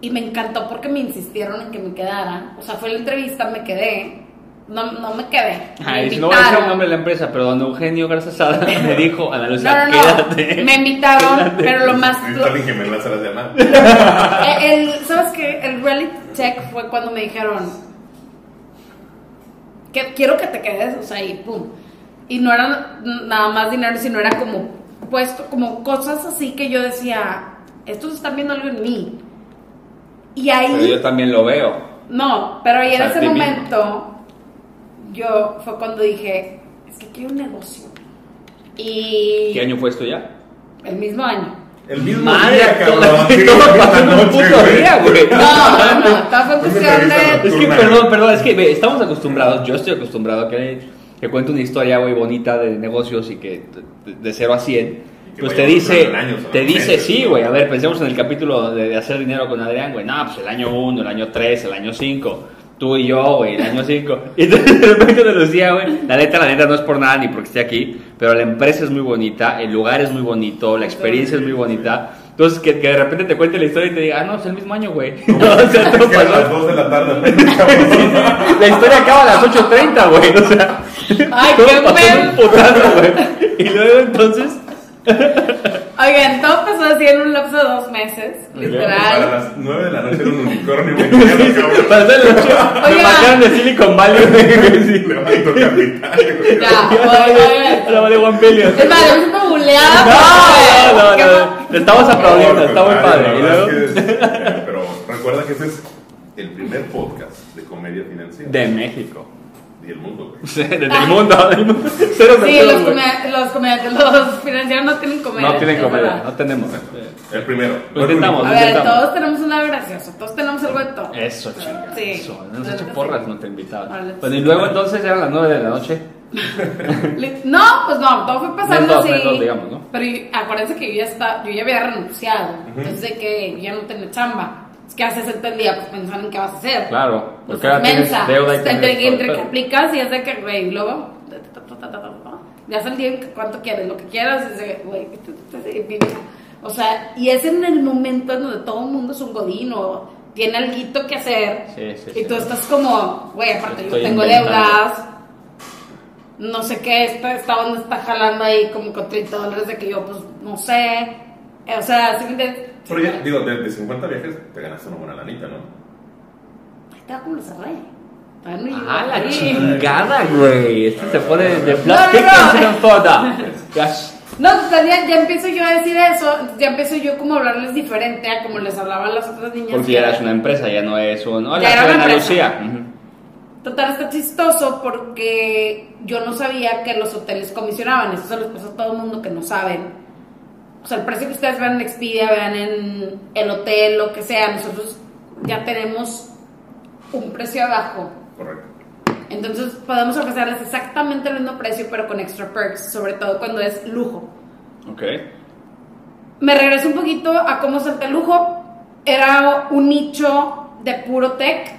y me encantó porque me insistieron en que me quedara, o sea, fue la entrevista, me quedé, no, no me quedé, me Ay, si no voy a decir el invitaron. nombre de la empresa, pero don Eugenio Garza Sada *laughs* me dijo, Ana Lucía, No, no, no, quédate. me invitaron, Quédate. pero lo más... Llamadas. *laughs* Eh, el, ¿Sabes qué? El reality check fue cuando me dijeron que quiero que te quedes, o sea, y pum. Y no era nada más dinero, sino era como puesto, como cosas así que yo decía, estos están viendo algo en mí. Y ahí, Pero yo también lo veo. no, pero ahí O sea, en ese ti mismo. Yo fue cuando dije, es que quiero un negocio. Y ¿Qué año fue esto ya? el mismo año. El mismo Madre, día, cabrón. sí, todo esta pasó en un puto güey. día, güey. No, no, no, fue cuestión de... Es que, perdón, perdón, es que ve, estamos acostumbrados, yo estoy acostumbrado a que, que cuente una historia, güey, bonita de negocios y que de, de 0 a 100, Y que pues te dice, años, te dice, sí, güey, a ver, pensemos en el capítulo de, de hacer dinero con Adrián, güey, no, pues el año 1, el año 3, el año 5, tú y yo, güey, el año 5, *laughs* y entonces de repente nos decía, güey, la neta, la neta no es por nada ni porque esté aquí, pero la empresa es muy bonita, el lugar es muy bonito, la experiencia es muy bonita, entonces que, que de repente te cuente la historia y te diga, ah, no, es el mismo año, güey, *laughs* o sea, todo que a pasó las 2 de la tarde. *laughs* la historia acaba a las 8.30, güey. O sea, Ay, todo qué pasó en un putazo, güey. Y luego entonces. Oigan, todo empezó así en un lapso de dos meses, A literal. las 9 de la noche era un unicornio mexicano. *laughs* Para hacer el ocho, me Oiga. marcaron de Silicon Valley. *laughs* Levanto capital. Ya, *laughs* oigan. La vale One Billion. Es más, me siento buleada. No, no, ¿Qué no. Te estamos aplaudiendo, está muy padre. Y luego. es- Pero recuerda que ese es el primer podcast de comedia financiera. De México. Y el mundo, güey. Sí, Desde el mundo. del mundo. *laughs* Cero Sí, los, los comediantes, los financieros no tienen comedia. No tienen comedia, no tenemos. El primero. Lo intentamos. A ver, intentamos. todos tenemos un lado gracioso, todos tenemos algo de todo. Eso, chinga. Sí. Eso. Nos La has hecho porras, sí. no te invitaban. Vale, Bueno, sí. y luego entonces eran las 9 de la noche. *laughs* No, pues no, todo fue pasando así. digamos, ¿no? Pero acuérdense que yo ya está, yo ya había renunciado. Entonces de que yo ya no tenía chamba. Que haces el día pues pensando en qué vas a hacer. Claro, Pues porque ahora tienes deuda y Entre, entre que aplicas y es de que, güey, luego. Ya es el día en cuánto quieres, lo que quieras, güey. O sea, y es en el momento en donde todo el mundo es un godín o tiene algo que hacer. Sí, sí, y sí. tú estás como, güey, aparte Estoy yo tengo inventando. deudas. No sé qué, esta, esta onda está jalando ahí como con 30 dólares de que yo, pues, no sé. O sea, ¿sí me entiendes? Pero ya, digo, de, de 50 viajes te ganaste una buena lanita, ¿no? Ahí estaba como lo cerré. No Ah, la chingada, güey. Este se pone de No, plástico no, no. en foda. *laughs* No, ya, ya empiezo yo a decir eso, ya empiezo yo como a hablarles diferente a como les hablaba a las otras niñas. Porque que ya era- eras una empresa, ya no es un. Hola, Ya era soy una Ana empresa. Lucía. Total, está chistoso porque yo no sabía que los hoteles comisionaban, eso se les pasa a todo el mundo que no saben. O sea, el precio que ustedes vean en Expedia, vean en el hotel, lo que sea, nosotros ya tenemos un precio abajo. Correcto. Entonces podemos ofrecerles exactamente el mismo precio, pero con extra perks, sobre todo cuando es lujo. Ok. Me regreso un poquito a cómo salta el lujo. Era un nicho de puro tech,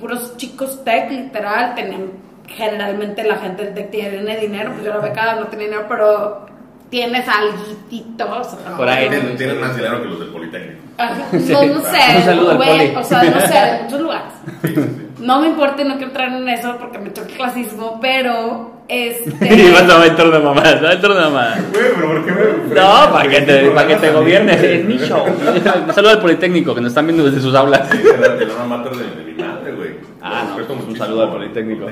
puros chicos tech, literal. Tenían, generalmente la gente del tech tiene dinero, pues yo la becada no tenía dinero, pero tienes alguitito. o sea, Por ahí. Tienen, tienen más dinero que los del Politécnico. Ajá, *laughs* No, no sé, Un saludo al güey, poli. o sea, no sé, de *laughs* muchos lugares. Sí, sí, sí. No me importa y no quiero entrar en eso porque me choca el clasismo, pero *laughs* Y este. vas a ver el turno de mamá, va el turno de mamá. Güey, pero ¿por qué me.? No, para que te, para que te gobiernes, es mi show. Un saludo al Politécnico que nos están viendo desde sus aulas. Sí, el alma mater de, de mi madre, güey. Ah, no, pues un saludo al Politécnico.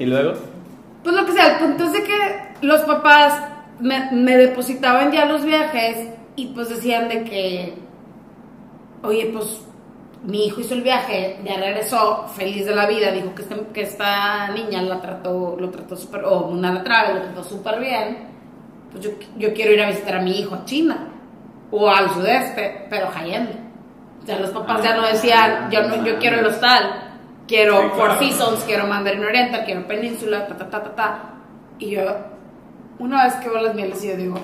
¿Y luego? Pues lo que sea, el punto es de que los papás me, me depositaban ya los viajes y pues decían de que, oye, pues mi hijo hizo el viaje, ya regresó feliz de la vida, dijo que, este- que esta niña la trató, lo trató súper, o una la traga, lo trató súper bien, pues yo, yo quiero ir a visitar a mi hijo a China o al sudeste, pero cayendo. O sea, los papás ya no decían, yo, no, yo quiero el hostal, quiero Sí, Four claro. Seasons, quiero Mandarin Oriental, quiero Península, ta, ta, ta, ta, ta. Y yo, una vez que veo las mieles, yo digo,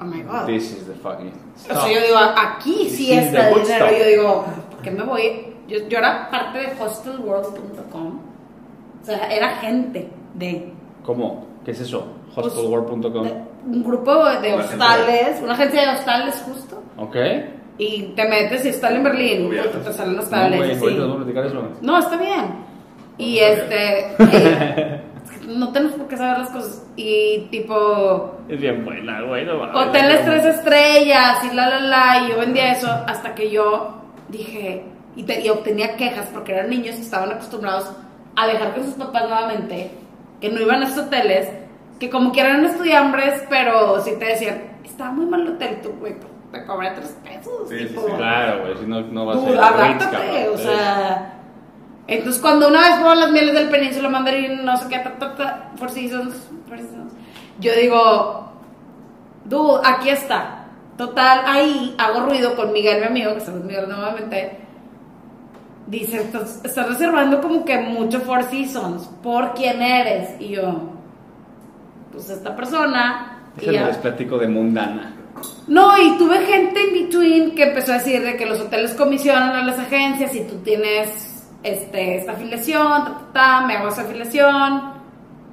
oh my god. This is the fucking. O sea, yo digo, aquí sí This está el dinero. stuff. Yo digo, ¿por qué me voy? Yo, yo era parte de hostelworld.com. O sea, era gente de, ¿Cómo? ¿Qué es eso? Hostelworld.com. un grupo de hostales, una agencia de hostales justo. Ok. Y te metes y hostal en Berlín, te salen No, hostales. nos vamos a platicar eso. No, está bien. Y No, está este. *laughs* eh, no tenemos por qué saber las cosas. Y tipo. Es bien buena, güey. No. Hoteles tres estrellas y la la la. Y yo vendía eso hasta que yo dije. Y, te- y obtenía quejas porque eran niños que estaban acostumbrados a viajar con sus papás nuevamente. Que no iban a esos hoteles. Que como que eran estudiambres, pero sí te decían. Estaba muy mal el hotel, tú, güey. Te cobré tres pesos. Sí, sí, tipo, sí. Claro, güey. Si no, no va a ser. O sea. Entonces, cuando una vez fueron las mieles del península mandarín, no sé qué, ta, ta, ta, Four Seasons, Four Seasons, yo digo, dude, aquí está. Total, ahí hago ruido con Miguel, mi amigo, que estamos Miguel nuevamente. Dice, estás, estás reservando como que mucho Four Seasons. ¿Por quién eres? Y yo, pues esta persona. ya. les platico de mundana. No, y tuve gente in between que empezó a decir de que los hoteles comisionan a las agencias y tú tienes este, esta afiliación, ta, ta, ta, me hago esa afiliación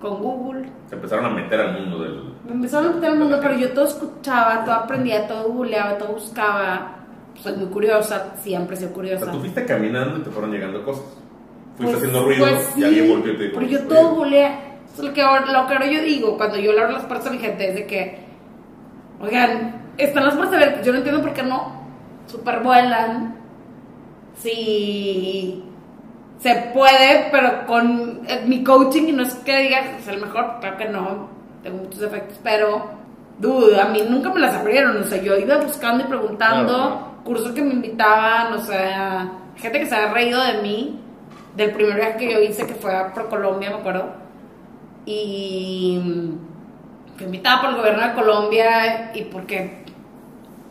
con Google. Se empezaron a meter al mundo del. Me empezaron a meter el mundo, pero yo todo escuchaba, todo aprendía, todo googleaba, todo buscaba. Soy muy curiosa, siempre he sido O curiosa. sea, tú fuiste caminando y te fueron llegando cosas. Fuiste Pues- haciendo ruido pues y alguien sí, volvió y te dijo. Pero yo "Oye, todo es Lo que, lo que ahora yo digo cuando yo le abro las puertas a mi gente es de que, oigan, están las puertas abiertas. Yo no entiendo por qué no supervuelan. Si se puede, pero con eh, mi coaching, y no es que digas es el mejor, claro que no, tengo muchos defectos, pero, dude, a mí nunca me las abrieron. O sea, yo iba buscando y preguntando, Claro, claro. cursos que me invitaban, o sea, gente que se ha reído de mí del primer viaje que yo hice, que fue a Colombia, me acuerdo. Y mm, fui invitada por el gobierno de Colombia y porque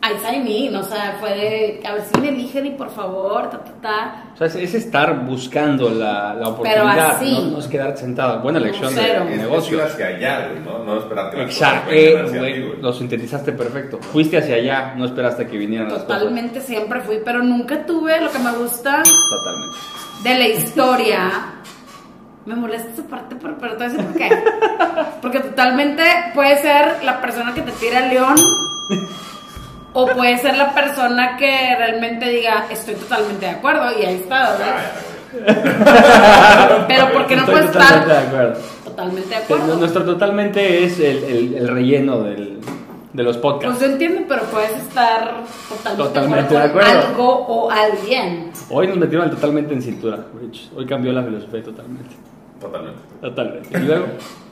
I sign in, o sea, fue de, a ver si me eligen y por favor, ta, ta, ta. O sea, es, es estar buscando la, la oportunidad, así. ¿no? no es quedarte sentado. Buena lección de, de Es negocio. ir hacia allá, güey, ¿no? No esperarte las Exacto, cosas eh, ti, lo sintetizaste perfecto. Fuiste hacia allá, no esperaste que vinieran las cosas. Totalmente siempre fui, pero nunca tuve lo que me gusta Totalmente. de la historia. Me molesta esa parte, pero, pero te voy a decir por qué. *laughs* Porque totalmente puede ser la persona que te tira el león o puede ser la persona que realmente diga estoy totalmente de acuerdo y ahí está, ¿verdad? Pero porque no Estoy puedes totalmente de estar acuerdo. totalmente de acuerdo. Nuestro totalmente es el, el- el relleno del, de los Pues podcasts. yo entiendo, pero puedes estar totalmente, Totalmente de acuerdo con algo o alguien. Hoy nos metieron totalmente en cintura, Rich. Hoy cambió la filosofía totalmente. Totalmente. Totalmente. Y luego,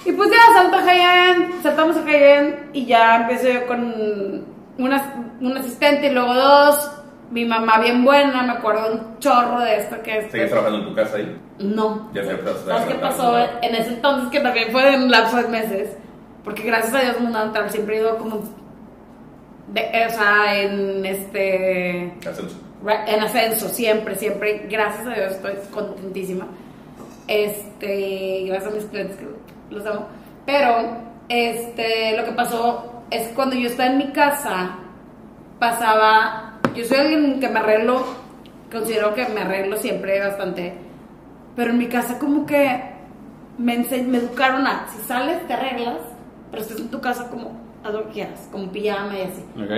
Y pues ya salto a High-End, saltamos a High-End y ya empecé yo con una, un asistente y luego dos. Mi mamá bien buena, me acuerdo un chorro de esto que es... ¿Sigues trabajando en tu casa ahí? No. Ya a ¿Sabes qué pasó en ese entonces? Que también fue en un lapso de meses. Porque gracias a Dios Mundo Natural siempre he ido como... De, o sea, en este... Ascenso. En ascenso, siempre, siempre. Gracias a Dios estoy contentísima. Este, gracias a mis clientes que los amo. Pero, este, lo que pasó es que cuando yo estaba en mi casa, pasaba. Yo soy alguien que me arreglo, considero que me arreglo siempre bastante. Pero en mi casa, como que me, me educaron a: si sales, te arreglas, pero estás en tu casa, como haz lo que quieras, como pijama y así. ¿ok?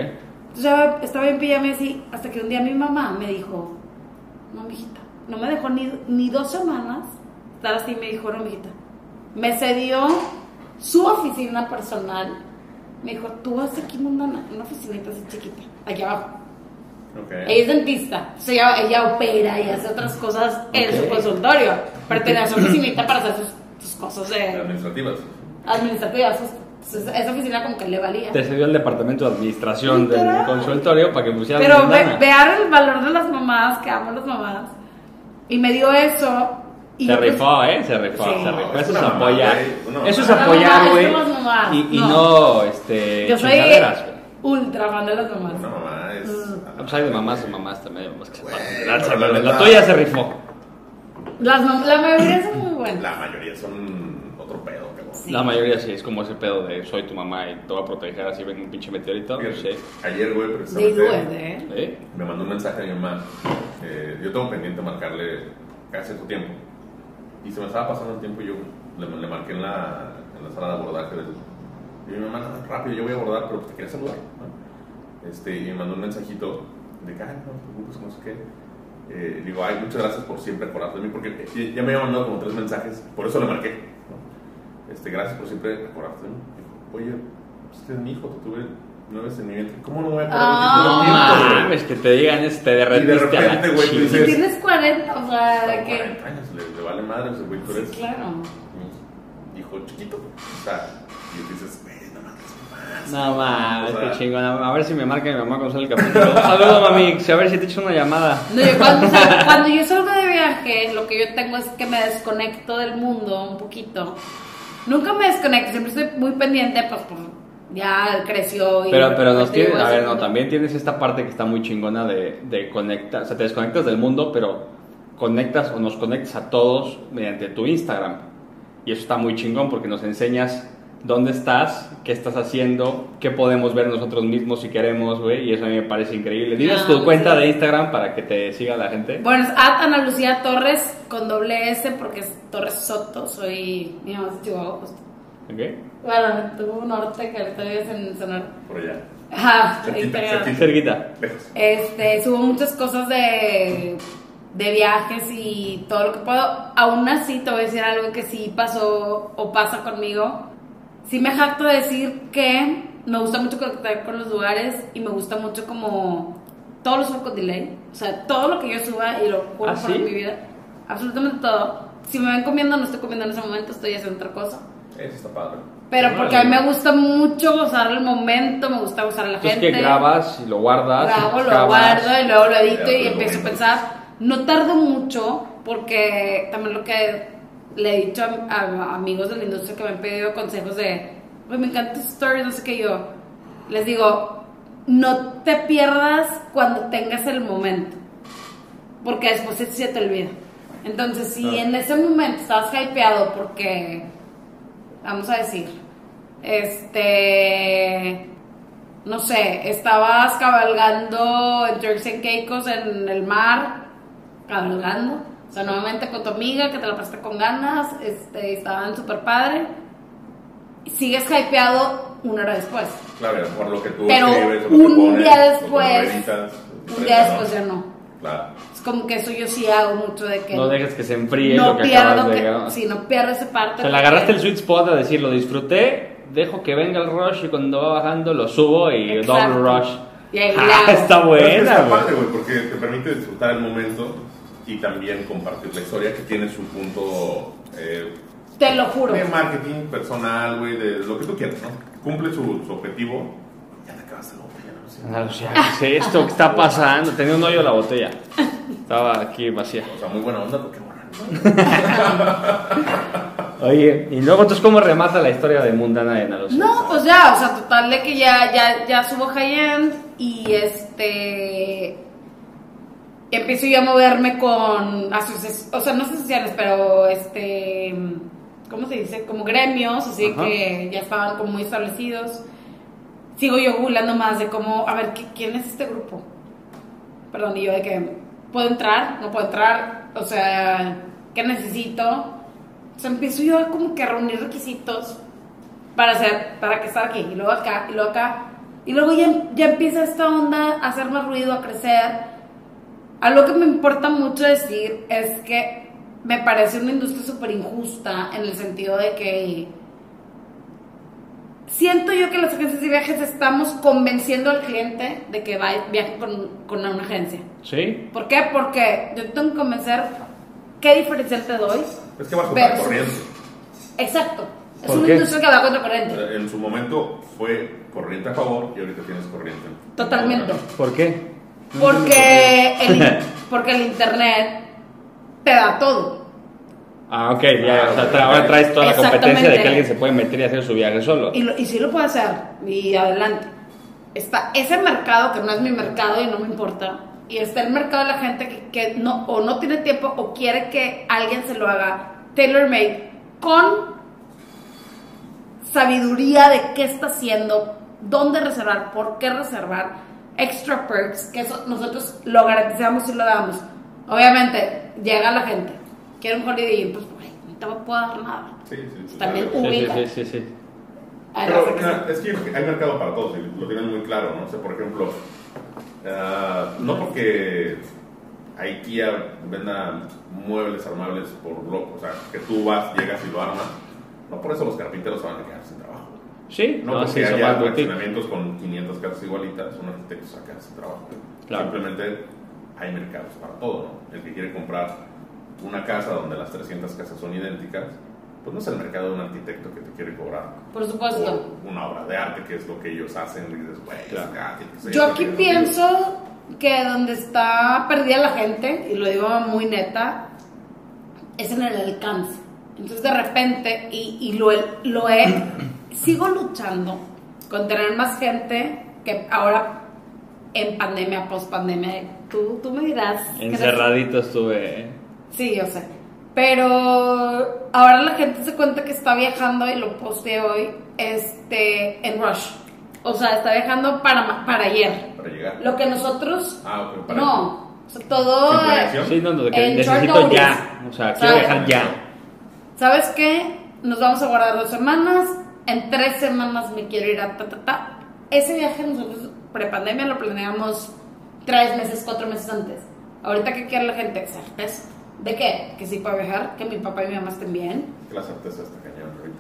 Entonces estaba en pijama y así, hasta que un día mi mamá me dijo, no, mijita, no me dejó ni, ni dos semanas estar así, me dijo, no, mijita. Me cedió su oficina personal. Me dijo, tú vas aquí, mundana, una oficinita así chiquita, aquí abajo. Ok. Ella es dentista, entonces ella, ella opera y hace otras cosas en su consultorio, pero tenía su oficinita para hacer sus, sus cosas de Administrativas. administrativas. Entonces, esa oficina como que le valía. Te cedió el departamento de administración del Literal. consultorio para que pusieras Pero ve, vean el valor de las mamás, que amo las mamás. Y me dio eso. Y Se pues, rifó, ¿eh? Se rifó, Sí. se rifó. Es Eso es apoyar. Eso es apoyar, No, güey. mamás, Y, y no. no, este, Yo soy ultra fan de las mamás. Una mamá es. Mm. Ah, Pues hay de mamás y mamás también. pues, que se la La tuya se rifó. Las la mayoría son muy buenas. La mayoría son otro pedo, cabrón. Sí. La mayoría sí, es como ese pedo de soy tu mamá y te voy a proteger así ven un pinche meteorito. Fíjate, Sí. Ayer, güey, precisamente. ¿eh? ¿Eh? Me mandó un mensaje a mi mamá. eh, yo tengo pendiente marcarle cada cierto tiempo. Y se me estaba pasando el tiempo y yo le, le marqué en la, en la sala de abordaje. Del, y mamá, "No, rápido, yo voy a abordar, pero te quería saludar. ¿no? Este, y me mandó un mensajito de que, ay, no te preocupes, no sé qué. Eh, le digo, ay, muchas gracias por siempre acordarte de mí, porque ya- ya me había mandado como tres mensajes, por eso le marqué. ¿no? Este, gracias por siempre acordarte de mí. Dijo, oye, este es mi hijo, te tuve nueve en mi vientre. ¿Cómo no me voy a acordar de ti? Ah. No güey?" mames, que te digan es, te Y de repente, güey, tú chingada. Si dices- tienes 40, o sea, de que. 40 años, vale madre, ese güey, tú eres Sí, claro. mi hijo chiquito. O sea, y dices, güey, no mames, mamás. No mames, O sea, qué chingón. A ver si me marca mi mamá cuando sale el capítulo. *laughs* Saludos, mami. A ver si te echo una llamada. No, yo cuando, o sea, cuando yo salgo de viaje, lo que yo tengo es que me desconecto del mundo un poquito. Nunca me desconecto, siempre estoy muy pendiente, pues, por, ya él creció y... Pero, pero nos tienes, a ver, no, también tienes esta parte que está muy chingona de, de conectar, o sea, te desconectas del mundo, pero conectas o nos conectas a todos mediante tu Instagram. Y eso está muy chingón porque nos enseñas dónde estás, qué estás haciendo, qué podemos ver nosotros mismos si queremos, güey, y eso a mí me parece increíble. Dinos Ah, tu cuenta sí. de Instagram para que te siga la gente. Bueno, es at Ana Lucía Torres con doble S porque es Torres Soto, soy... Mi mamá es de Chihuahua, justo. ¿Ok? Bueno, tuvo un norte que ahorita vives en Sonora. Por allá. Ajá, Cerquita, cerquita. Cerquita. Lejos. Este, subo muchas cosas de, de viajes y todo lo que puedo. Aún así, te voy a decir algo que sí pasó o pasa conmigo. Sí me jacto de decir que me gusta mucho conectar con los lugares y me gusta mucho como todo lo subo con delay. O sea, todo lo que yo suba y lo juro ¿Ah, por sí? mi vida. Absolutamente todo. Si me ven comiendo, no estoy comiendo en ese momento, estoy haciendo otra cosa. Eso está padre. Pero porque a mí me gusta mucho gozar el momento, me gusta gozar a la Entonces gente que grabas y lo guardas. y grabo, lo grabas. guardo y luego lo edito y pues, empiezo a pensar. No tardo mucho porque también lo que le he dicho a, a amigos de la industria que me han pedido consejos de, "Güey, me encanta tu story, no sé qué yo. Les digo, no te pierdas cuando tengas el momento, porque después se- se te olvida. Entonces, si en ese momento estabas hypeado porque, vamos a decir, este, no sé, estabas cabalgando en Turks and Caicos en el mar, cabalgando, o sea, nuevamente con tu amiga que te la pasaste con ganas, este, estaban súper padre, sigues hypeado una hora después. Claro, por lo que tú Pero escribes, que un pones, día después, Un día después ya no. Claro. Es como que eso yo sí hago mucho de que No dejes que se enfríe no lo que pierdo acabas de que, grabar. sí, no pierdo esa parte. O sea, le agarraste el sweet spot a decir, lo disfruté, dejo que venga el rush y cuando va bajando lo subo y Exacto. doble rush. Y ahí *laughs* Ah, está Pero es que buena, está padre, güey, porque te permite disfrutar el momento y también compartir la historia que tiene su punto eh, Te lo juro. de marketing personal, güey, de lo que tú quieras, ¿no? Cumple su, su objetivo. Ya te acabaste la botella, ¿no? Sí. O sea, ¿qué es esto que está pasando? Tenía un hoyo la botella. Estaba aquí vacía. O sea, muy buena onda porque bueno. *laughs* Oye, y luego entonces, ¿cómo remata la historia de Mundana de Nalos? No, pues ya, o sea, total de que ya, ya, ya subo high-end y este. Empiezo yo a moverme con asociaciones, o sea, no asociaciones, pero este. ¿Cómo se dice? Como gremios, así Ajá. que ya estaban como muy establecidos. Sigo yo googlando más de cómo, a ver, ¿qué- ¿quién es este grupo? Perdón, y yo de que, ¿puedo entrar? ¿No puedo entrar? O sea, ¿qué necesito? O sea, empiezo yo a como que a reunir requisitos para hacer, para que estar aquí, y luego acá, y luego acá. Y luego ya, ya empieza esta onda a hacer más ruido, a crecer. Algo que me importa mucho decir es que me parece una industria súper injusta en el sentido de que siento yo que las agencias de viajes estamos convenciendo al cliente de que va viaje con, con una agencia. ¿Sí? ¿Por qué? Porque yo tengo que convencer qué diferencial te doy. Es que va contra corriente. Exacto. Es ¿Por una qué? industria que va contra corriente. En su momento fue corriente a favor y ahorita tienes corriente. en Totalmente. ¿Por qué? Porque *laughs* el, porque el internet te da todo. Ah, ok, ya, o sea, ahora traes toda la competencia de que alguien se puede meter y hacer su viaje solo. Y, lo- y sí lo puede hacer. Y adelante. Está ese mercado, que no es mi mercado y no me importa. Y está el mercado de la gente que, que no, o no tiene tiempo o quiere que alguien se lo haga tailor-made con sabiduría de qué está haciendo, dónde reservar, por qué reservar, extra perks, que eso nosotros lo garantizamos y lo damos. Obviamente, llega la gente, quiere un holiday Inn, pues güey, no te puedo dar nada. Sí, sí, sí. También claro. Ubica. sí, sí, sí. Ay, Pero mira, es que hay mercado para todos y lo tienen muy claro, ¿no? O sea, por ejemplo, ah, no porque IKEA venda muebles armables por loco, o sea, que tú vas, llegas y lo armas, no por eso los carpinteros se van a quedar. Sí, No, no, porque sí, haya fraccionamientos con 500 casas igualitas, un arquitecto se va a quedar sin trabajo. Claro. Simplemente hay mercados para todo, ¿no? El que quiere comprar una casa donde las 300 casas son idénticas, pues no es el mercado de un arquitecto que te quiere cobrar Por supuesto. una obra de arte, que es lo que ellos hacen, y dices, güey, Claro. ser Yo aquí pienso que donde está perdida la gente, y lo digo muy neta, es en el alcance. Entonces de repente, y, y lo, lo he, sigo luchando con tener más gente que ahora en pandemia, post pandemia, tú, tú me dirás. Encerradito estuve. ¿eh? Sí, yo sé. Pero ahora la gente se cuenta que está viajando y lo posteé hoy este, en Rush. O sea, está viajando para, para ayer. Para llegar. Lo que nosotros. Ah, ok, para No. O sea, todo. Sí, no, no, de que En short necesito ya. O sea, quiero ¿Sabes? viajar ya. ¿Sabes qué? Nos vamos a guardar dos semanas. En tres semanas me quiero ir a ta, ta, ta. Ese viaje nosotros, prepandemia, lo planeamos tres meses, cuatro meses antes. Ahorita, ¿qué quiere la gente? Certeza. ¿De qué? Que sí puedo viajar, que mi papá y mi mamá estén bien. Que la certeza está cañón ahorita.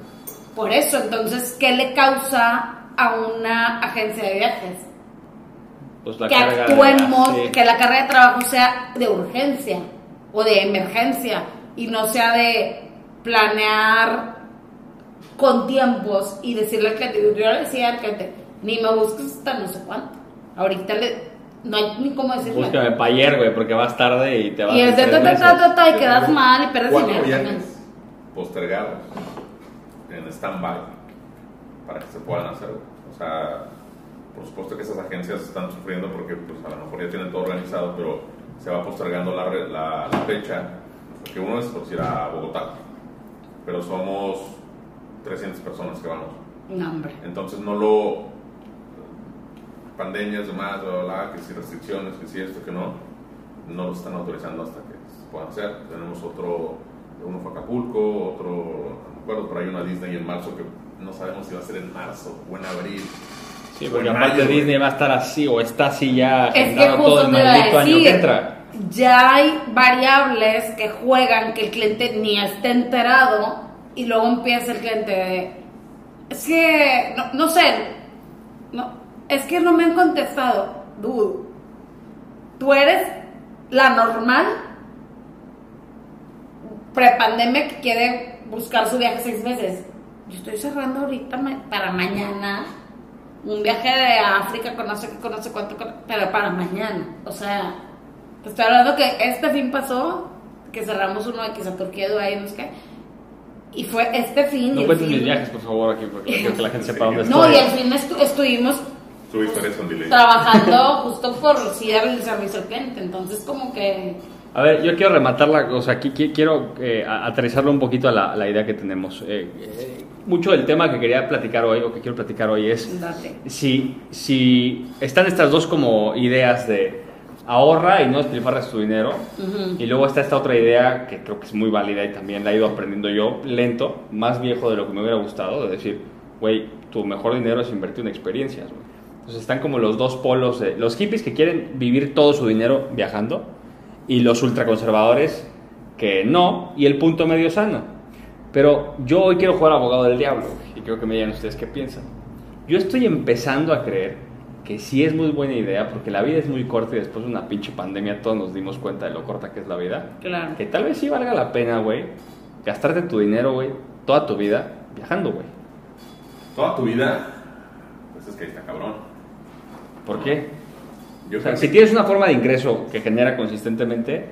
Por eso, entonces, ¿qué le causa a una agencia de viajes? Pues la que carga de- actuemos, sí. que la carga de trabajo sea de urgencia o de emergencia y no sea de planear con tiempos y decirle al cliente, yo le decía al cliente, ni me busques hasta no sé cuánto. Ahorita le, no hay ni cómo decirle. Búscame para ayer, güey, porque vas tarde y te vas y es de ta, ta, ta, y quedas mal y pierdes dinero. viajes postergados en stand-by para que se puedan hacer. O sea, por supuesto que esas agencias están sufriendo porque pues, a lo mejor ya tienen todo organizado, pero se va postergando la, la, la fecha. Porque uno es por ir a Bogotá, pero somos 300 personas que vamos. No, hombre. Entonces no lo. Pandemias, demás, bla, bla, bla, que si restricciones, que si esto, que no, no lo están autorizando hasta que se puedan hacer. Tenemos otro, uno fue Acapulco, otro, no me acuerdo, por ahí una Disney en marzo que no sabemos si va a ser en marzo o en abril. Sí, porque en aparte. Disney va a estar así o está así ya Es que agendado todo justo el maldito año que entra. ya hay variables que juegan que el cliente ni esté enterado y luego empieza el cliente de, es que, no, no sé, no, es que no me han contestado, dude, tú eres la normal prepandemia que quiere buscar su viaje seis meses. Yo estoy cerrando ahorita para mañana un viaje de África con no sé cuánto, pero para mañana. O sea, estoy hablando que este fin pasó, que cerramos uno de a Turquía, Dubái, no sé qué. Y fue este fin. No cuentes mis viajes, por favor, aquí, porque quiero que la gente sepa dónde No, estoy. y al fin estu- estuvimos trabajando justo por sí darle el servicio al cliente. Entonces, como que. A ver, yo quiero rematar la o sea, qui- quiero eh, aterrizarlo un poquito a la, a la idea que tenemos. Eh, eh, mucho del tema que quería platicar hoy, o que quiero platicar hoy, es Date. si, si están estas dos como ideas de ahorra y no despilfarras tu dinero, Ujú. y luego está esta otra idea que creo que es muy válida y también la he ido aprendiendo yo lento, más viejo de lo que me hubiera gustado, de decir, güey, tu mejor dinero es invertir en experiencias. güey". Entonces están como los dos polos, de, los hippies que quieren vivir todo su dinero viajando y los ultraconservadores que no, y el punto medio sano. Pero yo hoy quiero jugar abogado del diablo y creo que me digan ustedes qué piensan. Yo estoy empezando a creer que sí es muy buena idea, porque la vida es muy corta y después de una pinche pandemia todos nos dimos cuenta de lo corta que es la vida. Claro. Que tal vez sí valga la pena, güey, gastarte tu dinero, güey, toda tu vida viajando, güey. Toda tu vida, pues es que ahí está cabrón. ¿Por qué? Yo O sea, si que- tienes una forma de ingreso que genera consistentemente,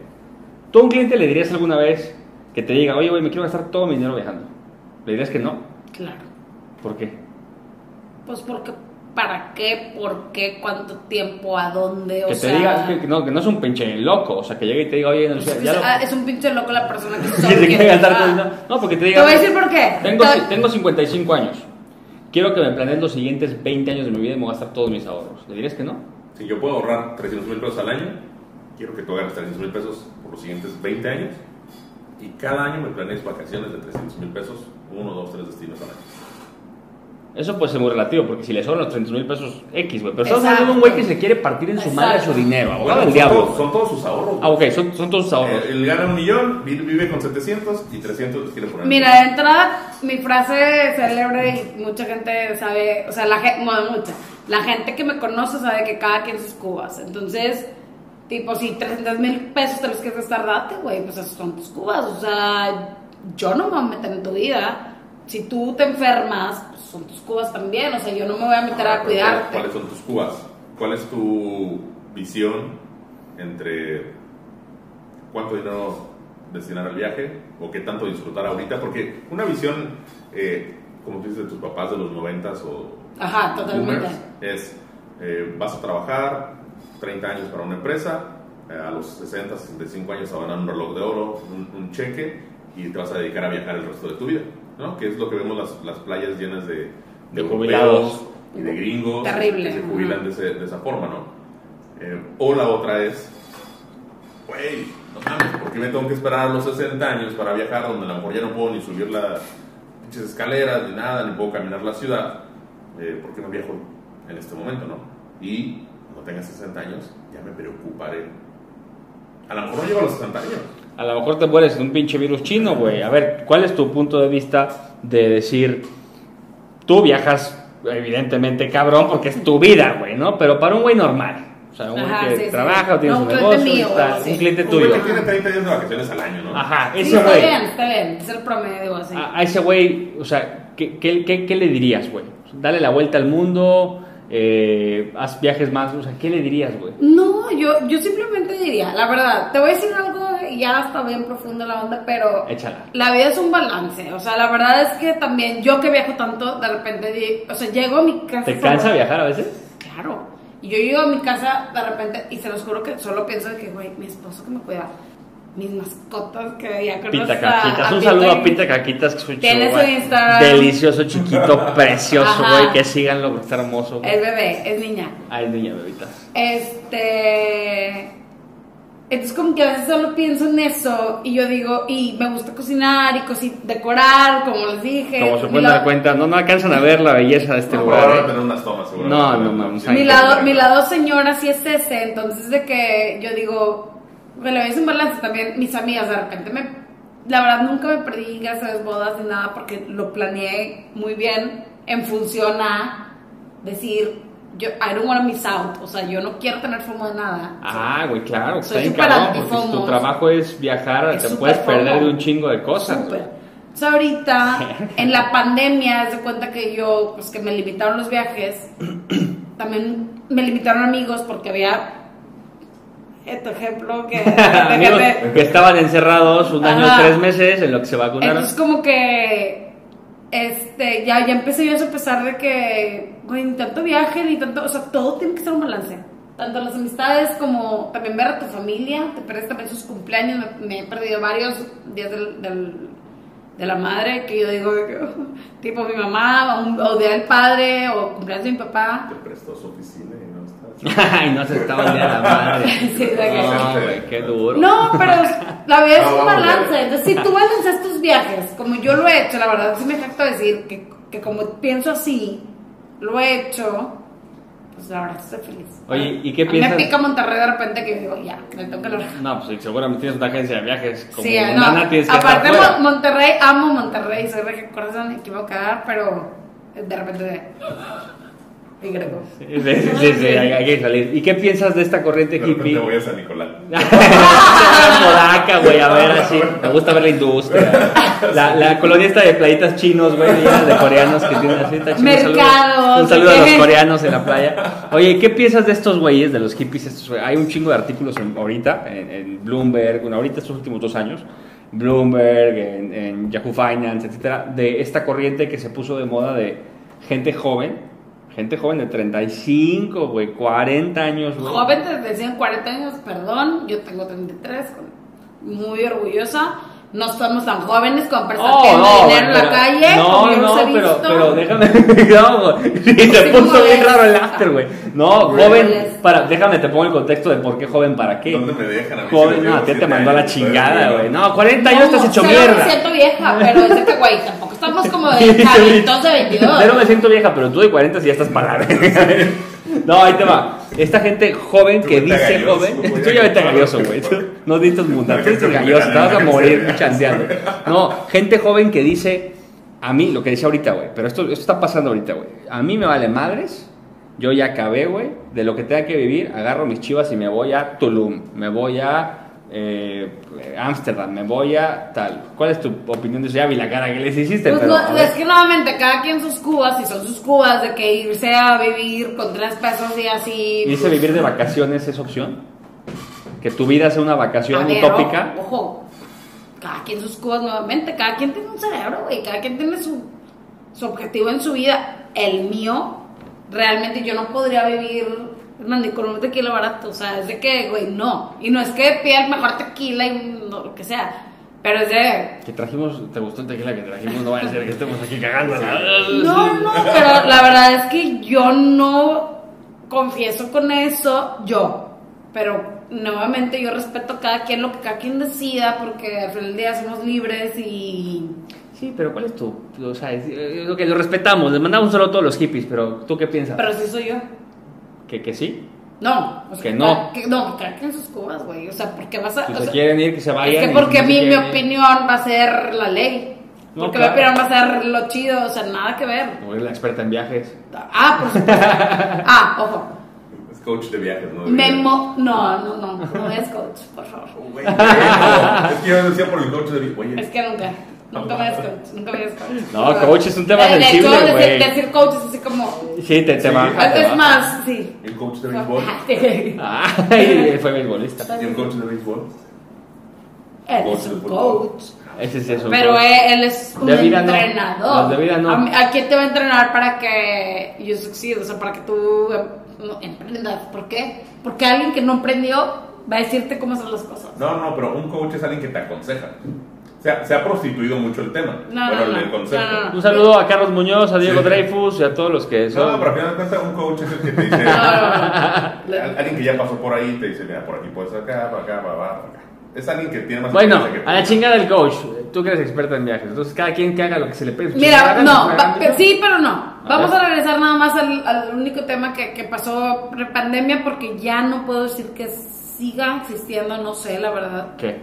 ¿tú a un cliente le dirías alguna vez que te diga, oye, güey, me quiero gastar todo mi dinero viajando? ¿Le dirías que no? Claro. ¿Por qué? Pues porque, ¿para qué? ¿Por qué? ¿Cuánto tiempo? ¿A dónde? O que sea, te diga, que, que no, que no es un pinche loco, o sea, que llegue y te diga, oye, no, pues, sé, ya lo- ah, es un pinche loco la persona que *laughs* solo quiere quiere gastar. No, porque te Te diga, voy a decir por qué. tengo, Te- tengo 55 años, quiero que me planees los siguientes 20 años de mi vida y me voy a gastar todos mis ahorros. ¿Le dirías que no? Si yo puedo ahorrar 300 mil pesos al año, quiero que tú hagas 300 mil pesos por los siguientes 20 años y cada año me planees vacaciones de 300 mil pesos, uno, dos, tres destinos al año. Eso puede ser muy relativo, porque si le sobran los 30 mil pesos X, güey. Pero estamos hablando de un güey que se quiere partir en su madre Exacto. su dinero, abogado Bueno, del son, diablo. todos, son todos sus ahorros. Ah, ok, son, son todos sus ahorros. Eh, él gana un millón, vi- vive con 700 y 300 les quiere poner. Mira, de entrada, mi frase célebre y mucha gente sabe, o sea, la gente, no mucha, la gente que me conoce sabe que cada quien sus cubas. Entonces, tipo, si 300 mil pesos te los quieres gastar, date, güey, pues esos son tus cubas. O sea, yo no me voy a meter en tu vida. Si tú te enfermas, son tus cubas también. O sea, yo no me voy a meter a Ahora, pero cuidarte. ¿Cuáles son tus cubas? ¿Cuál es tu visión entre cuánto dinero destinar al viaje o qué tanto disfrutar ahorita? Porque una visión, eh, como tú dices, de tus papás de los noventas o Ajá, totalmente. boomers, es eh, vas a trabajar 30 años para una empresa, eh, a los 60, 65 años te van a dar un reloj de oro, un, un cheque y te vas a dedicar a viajar el resto de tu vida, ¿no? Que es lo que vemos las, las playas llenas de, De europeos jubilados. y de gringos Terrible, que se jubilan de, ese- de esa forma, ¿no? Eh, o la otra es, güey, no mames, ¿por qué me tengo que esperar a los 60 años para viajar donde a lo mejor ya no puedo ni subir las pinches escaleras ni nada, ni puedo caminar la ciudad? Eh, ¿Por qué no viajo en este momento, no? Y cuando tenga 60 años ya me preocuparé. A lo mejor no llego a los 60 años. A lo mejor te mueres de un pinche virus chino, güey. A ver, ¿cuál es tu punto de vista de decir, tú viajas, evidentemente, cabrón, porque es tu vida, güey, ¿no? Pero para un güey normal. O sea, un güey Ajá, que sí, sí. trabaja o tiene No, su un cliente negocio, mío, está- sí. un cliente Un güey tuyo. que tiene 30 días de vacaciones al año, ¿no? Ajá, Sí, ese está güey. bien, está bien. Es el promedio, así. A, a ese güey, o sea, ¿qué, qué, qué- qué le dirías, güey? Dale la vuelta al mundo, eh, haz viajes más, o sea, ¿qué le dirías, güey? No, yo, yo simplemente diría, la verdad, te voy a decir algo y ya está bien profundo la onda, pero Échala. la vida es un balance. O sea, la verdad es que también yo que viajo tanto, de repente, o sea, llego a mi casa. ¿Te cansa viajar a veces? Claro. Y yo llego a mi casa de repente y se los juro que solo pienso de que, güey, mi esposo que me cuida, mis mascotas que ya conozco. Pita a- Caquitas, un saludo a Pita Caquitas, que es un Tiene su. Instagram. Delicioso, chiquito, *laughs* precioso, güey, que síganlo, está hermoso. Es bebé, es niña. Ay, niña, bebita. Este. Entonces, como que a veces solo pienso en eso y yo digo, y me gusta cocinar y cosi- decorar, como les dije. Como se pueden dar cuenta, no, no alcanzan a ver la belleza de este No, lugar. ahora ¿eh? tener unas tomas, seguramente. No, no, mames. Mi lado, mi lado señora sí es ese, entonces de que yo digo, me le ves un balance también, mis amigas de repente me, la verdad nunca me perdí, gracias a bodas ni nada, porque lo planeé muy bien en función a decir, yo, I don't want to miss out, o sea, yo no quiero tener fomo de nada. Ah, güey, claro, Soy está bien porque si tu trabajo es viajar, Es te puedes perder fomo. de un chingo de cosas. Entonces ahorita, *laughs* en la pandemia, haz de cuenta que yo, pues que me limitaron los viajes, *clears throat* también me limitaron amigos porque había, tu ejemplo, que... *laughs* Amigos que- estaban encerrados un año tres meses en lo que se vacunaron. Entonces como que, este, ya, ya empecé yo a sopesar de que, güey, ni tanto viaje, ni tanto, o sea, todo tiene que ser un balance. Tanto las amistades como también ver a tu familia, te pierdes también sus cumpleaños, me, me he perdido varios días del, de la madre, que yo digo, *laughs* tipo mi mamá, o, un- o día del padre, o cumpleaños de mi papá. Te prestó su. Ay, no se estaba el día de la madre. *laughs* Sí, de que- No, güey, qué duro. No, pero la vida es No, un balance. Entonces, si tú balanceas tus viajes, como yo lo he hecho, la verdad sí me jacto decir que, que como pienso así, lo he hecho, pues la verdad estoy feliz. Oye, ¿y qué A mí piensas? Me pica Monterrey de repente que digo, ya, me tengo que largar. No, pues seguramente tienes una agencia de viajes. Como Sí, nana no. tienes que Aparte, estar. Mon- Monterrey, amo Monterrey, soy de que corazón me equivocar, pero de repente Y Greco. Sí, sí, hay, hay que salir. ¿Y qué piensas de esta corriente De hippie? voy a San Nicolás. *laughs* Podaca, güey, a ver así. Me gusta ver la industria. La, la colonia esta de playitas chinos, güey, llenas de coreanos que tienen así. está chido. Un saludo- Mercados, Un saludo a los coreanos en la playa. Oye, ¿qué piensas de estos güeyes, de los hippies? Estos, güey? Hay un chingo de artículos en- ahorita en, en Bloomberg, bueno, ahorita estos últimos dos años. Bloomberg, en, en Yahoo Finance, etcétera, de esta corriente que se puso de moda de gente joven. Gente joven de 35, güey, 40 años, güey. Joven te decían 40 años, perdón, yo tengo 33, con- muy orgullosa. No somos tan jóvenes estar Oh, no, dinero en la pero- calle. No, como he no, pero, pero déjame. No. Sí, se Sí, puso bien es. raro el after, güey. No, joven. Para, déjame, te pongo el contexto de por qué joven para qué. ¿Dónde me dejan a mí? Joven, si no, a ti te mandó a la chingada, güey. No, 40 No, años estás hecho mierda. me siento vieja, pero es de que, güey, tampoco estamos como de *laughs* chavitos de 22. Cero me siento vieja, pero tú de 40 sí ya estás para la. *laughs* No, ahí te va. Esta gente joven que dice joven. Tú ya vete galloso, güey. No necesitas mudar. Tú eres galloso, te vas a morir chanceando. No, gente joven que dice. A mí, lo que decía ahorita, güey. Pero esto, esto está pasando ahorita, güey. A mí me vale madres. Yo ya acabé, güey. De lo que tenga que vivir, agarro mis chivas y me voy a Tulum. Me voy a. eh, Ámsterdam, me voy a tal. ¿Cuál es tu opinión de eso? Ya vi la cara que les hiciste, Pues pero. no, es que nuevamente cada quien sus cubas y son sus cubas de que irse a vivir con tres pesos y así. ¿Y dice vivir de vacaciones es opción? Que tu vida sea una vacación ver, utópica. Ojo, cada quien sus cubas nuevamente, cada quien tiene un cerebro, güey, cada quien tiene su, su objetivo en su vida. El mío, realmente yo no podría vivir no, ni con un tequila barato, o sea, es de que, güey, no. Y no es que pida el mejor tequila y no, lo que sea, pero es de... Que trajimos, ¿te gustó el tequila que trajimos? No vaya a ser que estemos aquí cagando. *laughs* No, no, pero la verdad es que yo no confieso con eso, yo. Pero nuevamente yo respeto a cada quien lo que cada quien decida, porque al final del día somos libres y. Sí, pero ¿cuál es tu...? O sea, es, lo que lo respetamos, les mandamos saludo a todos los hippies, pero ¿tú qué piensas? Pero sí soy yo. ¿Que, que sí? No, o sea, Que no. Que, no, que quien sus cubas, güey. O sea, porque vas a. Si o se sea, quieren ir, que se vayan. es que porque si no mi, quieren ir- opinión va a ser la ley. No, Porque claro. mi opinión va a ser lo chido, o sea, nada que ver. Como eres la experta en viajes. Ah, por supuesto. *laughs* ah, ojo. Es coach de viajes, ¿no? Memo. No, no, no. No es coach, por favor. Oh, güey, no, Es que yo decía por el coach de Oye, Es que nunca. Nunca me des coach. Nunca me coach. No, coach es un tema hecho, sensible, decir, güey. decir coach es así como. Sí, te, te Sí. baja. te Antes baja. más, sí. ¿y un coach de béisbol? Ay, fue beisbolista. ¿Y un coach de béisbol? Él es un coach. Ese sí es un Pero coach. él, él es un De vida no. entrenador. Los de vida no. ¿A, quién te va a entrenar para que yo suceda? O sea, para que tú no, emprendas. ¿Por qué? Porque alguien que no emprendió va a decirte cómo hacer las cosas. No, no, pero un coach es alguien que te aconseja. Se ha, se ha prostituido mucho el tema. No, bueno, no, el no. concepto. No, no, no. Un saludo a Carlos Muñoz, a Diego Sí. Dreyfus y a todos los que No, son. pero al final de cuentas un coach es el que te dice... *laughs* No, no, no. Al- Alguien que ya pasó por ahí te dice, mira, por aquí puedes acá, para acá, para acá. Es alguien que tiene más Bueno, experiencia que a la chingada del coach. Tú que eres experta en viajes. Entonces, cada quien que haga lo que se le pide. Mira, no, va, sí, pero no. Vamos ver. a regresar nada más al, al único tema que, que pasó pre-pandemia porque ya no puedo decir que siga existiendo, no sé, la verdad. ¿Qué?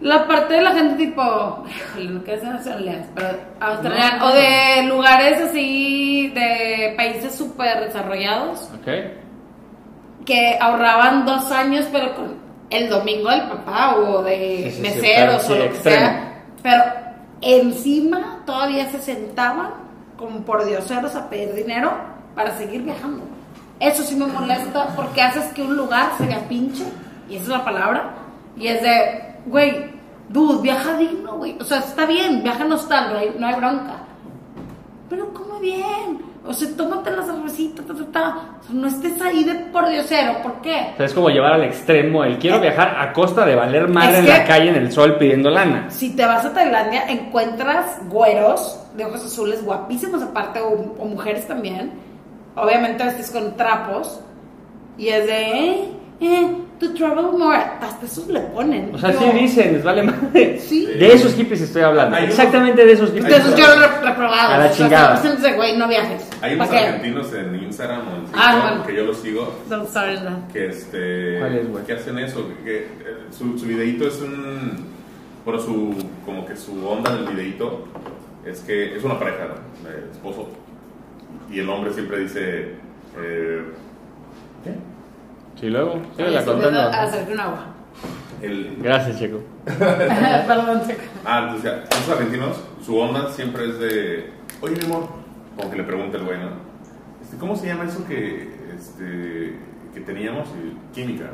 La parte de la gente tipo, híjole, no quiero nacionalidades, pero australiana, o de lugares así, de países súper desarrollados, ¿Ok? que ahorraban dos años, pero con el domingo del papá o de Sí, sí, sí, meseros pero o sí, lo que sea. Pero encima todavía se sentaban como por dioseros a pedir dinero para seguir viajando. Eso sí me molesta porque haces que un lugar se vea pinche, y esa es la palabra, y es de, güey, dude, viaja digno, güey. O sea, está bien, viaja nostal, no hay, no hay bronca. Pero come bien. O sea, tómate la cervecita, ta, ta, ta. O sea, no estés ahí de por diosero. ¿Por qué? O sea, es como llevar al extremo el quiero viajar a costa de valer madre en la calle en el sol pidiendo lana. Si te vas a Tailandia, encuentras güeros de ojos azules guapísimos aparte, o, o mujeres también. Obviamente vestes con trapos. Y es de, eh, eh, to travel more. Hasta esos le ponen. O sea, Yo- sí dicen, les vale madre. Sí. De esos hippies estoy hablando. Hay unos- Exactamente de esos hippies. De esos yo lo. A la O sea, chingada. güey, no viajes. Hay unos ¿Para qué? argentinos en Instagram o en TikTok Ah, bueno. que yo los sigo Don't start in that. que este ¿Cuál es, güey? que hacen eso que, que, eh, su, su videito es un bueno su como que su onda del videito es que es una pareja ¿no? Eh, esposo y el hombre siempre dice, eh, ¿qué? Sí, luego, sí, la contando. a hacer un agua. El, Gracias, Checo. *laughs* Perdón, Checo. ah, entonces, ya, los argentinos, su onda siempre es de, oye, mi amor, como que le pregunta el güey, ¿no? Este, ¿Cómo se llama eso que, este, que teníamos? Química.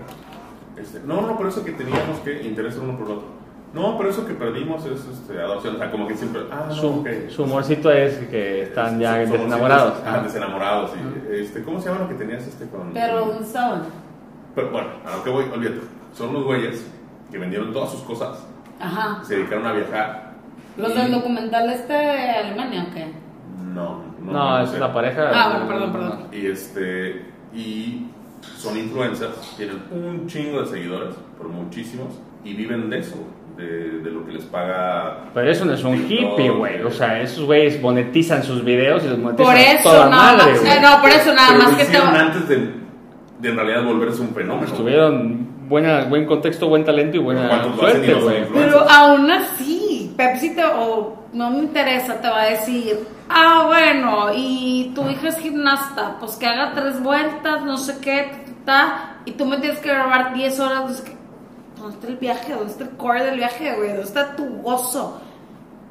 Este, no, no, por eso que teníamos que interés uno por el otro. No, pero eso que perdimos es este, adopción. O sea, como que siempre, ah, no, Su, ok. su humorcito es que están ya desenamorados. Ah, desenamorados. y, este, ¿Cómo se llama lo que tenías este con...? Pero, ¿dónde estaban? Pero, bueno, a lo que voy, olvídate. Son unos güeyes que vendieron todas sus cosas, Ajá. se dedicaron a viajar. ¿Los y- del documental este de Alemania o qué? No, no. No, es la pareja. Ah, bueno, perdón, perdón. Y este. Y son influencers, tienen un chingo de seguidores, por muchísimos, y viven de eso, de, de lo que les paga. Pero eso no es un hippie, güey. O sea, esos güeyes monetizan sus videos y los monetizan Por eso, toda nada madre, más. Eh, no, por eso nada Pero más lo que te. antes de, de en realidad volverse un fenómeno. Tuvieron buena, buen contexto, buen talento y buena ¿Cuántos lo hacen y suerte, güey. Pero aún así, Pepsi te, o no me interesa, te va a decir, ah, bueno, y tu hija es gimnasta, pues que haga tres vueltas, no sé qué, ta, ta, y tú me tienes que grabar 10 horas, no sé qué. ¿Dónde está el viaje? ¿Dónde está el core del viaje, güey? ¿Dónde está tu gozo?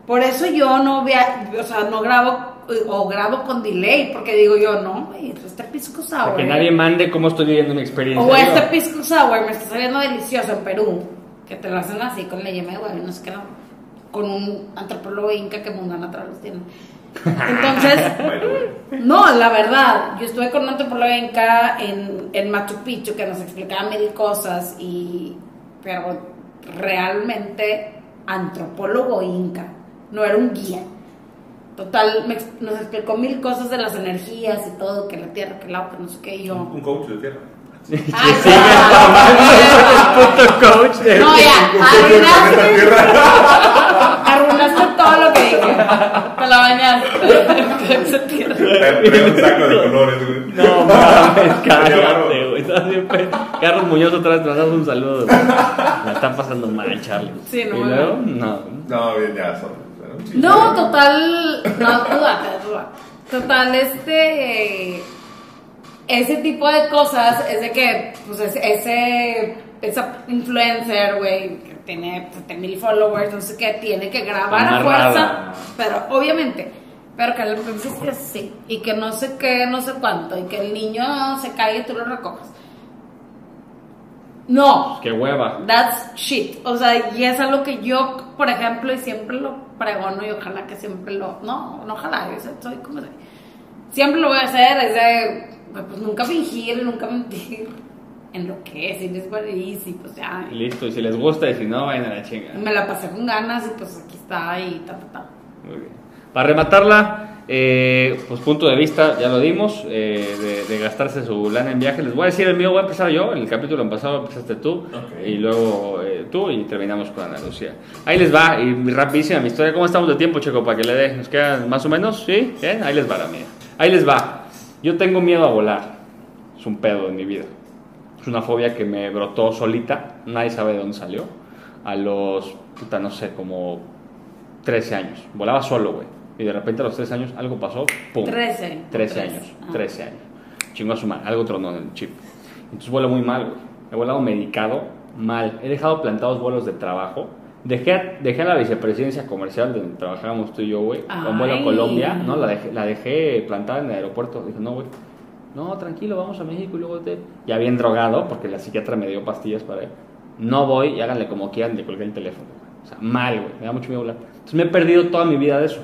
Por eso yo no vea, o sea, no grabo o grabo con delay, porque digo yo, no, güey, este pisco sour. Para que nadie mande cómo estoy viviendo mi experiencia. O este pisco sour me está saliendo delicioso en Perú, que te lo hacen así con la yema de huevo y no sé qué, no, con un antropólogo inca que Mundana atrás los tiene. Entonces, *laughs* no, la verdad, yo estuve con un antropólogo inca en, en Machu Picchu que nos explicaba mil cosas y, pero realmente antropólogo inca, no era un guía. Total, me nos explicó mil cosas de las energías y todo, que la tierra, que el agua, que no sé qué, y yo... Un coach de tierra. Ay, Sí, *laughs* el puto coach de- No, ya, arruinaste, arruinaste todo lo que dije. Te la bañaste. Trae un saco de colores, güey. No mames, cállate, Claro. güey. Estás siempre- Carlos Muñoz otra vez te mandamos un saludo. La están pasando mal, Charlie. Sí, no, ¿Y luego? No. No, bien, ya son. No, total. No, dúdate. Total, este. Ese tipo de cosas es de que, pues, es- ese. Esa influencer, güey, que tiene 70 mil followers, no sé qué, tiene que grabar a fuerza. Pero, obviamente. Pero que la influencer es así. Y que no sé qué, no sé cuánto. Y que el niño se caiga y tú lo recojas. No. Qué hueva. That's shit. O sea, y es algo que yo, por ejemplo, y siempre lo pregono y ojalá que siempre lo. No, no ojalá, yo soy- como. de- Siempre lo voy a hacer, es de. Pues nunca fingir, nunca mentir en lo que es. Y es what it is, y pues ya. Y listo, y si les gusta, y si no, vayan a la chinga. Me la pasé con ganas y pues aquí está y ta, ta, ta. Muy bien. Para rematarla, eh, pues punto de vista, ya lo dimos, eh, de, de gastarse su lana en viaje. Les voy a decir el mío, voy a empezar yo. En el capítulo pasado empezaste tú, y luego eh, tú, y terminamos con Ana Lucía. Ahí les va, y rapidísima mi historia. ¿Cómo estamos de tiempo, Checo? Para que le dé. ¿Nos quedan más o menos? ¿Sí? ¿Bien? Ahí les va la mía. Ahí les va. Yo tengo miedo a volar. Es un pedo en mi vida. Es una fobia que me brotó solita. Nadie sabe de dónde salió. A los, puta, no sé, como 13 años. Volaba solo, güey. Y de repente a los 13 años algo pasó. ¡Pum! 13. 13 Trece. años. Ah. 13 años. Chingo a su madre. Algo tronó en el chip. Entonces vuelo muy mal, güey. He volado medicado mal. He dejado plantados vuelos de trabajo. Dejé, dejé la vicepresidencia comercial donde trabajábamos tú y yo, güey. Con vuelo a. Colombia. No, la dejé, la dejé plantada en el aeropuerto. Dije, no, güey. No, tranquilo, vamos a México y luego te... Ya bien drogado, porque la psiquiatra me dio pastillas para él. No voy y háganle como quieran, le colgué el teléfono. O sea, mal, güey. Me da mucho miedo volar. Entonces me he perdido toda mi vida de eso.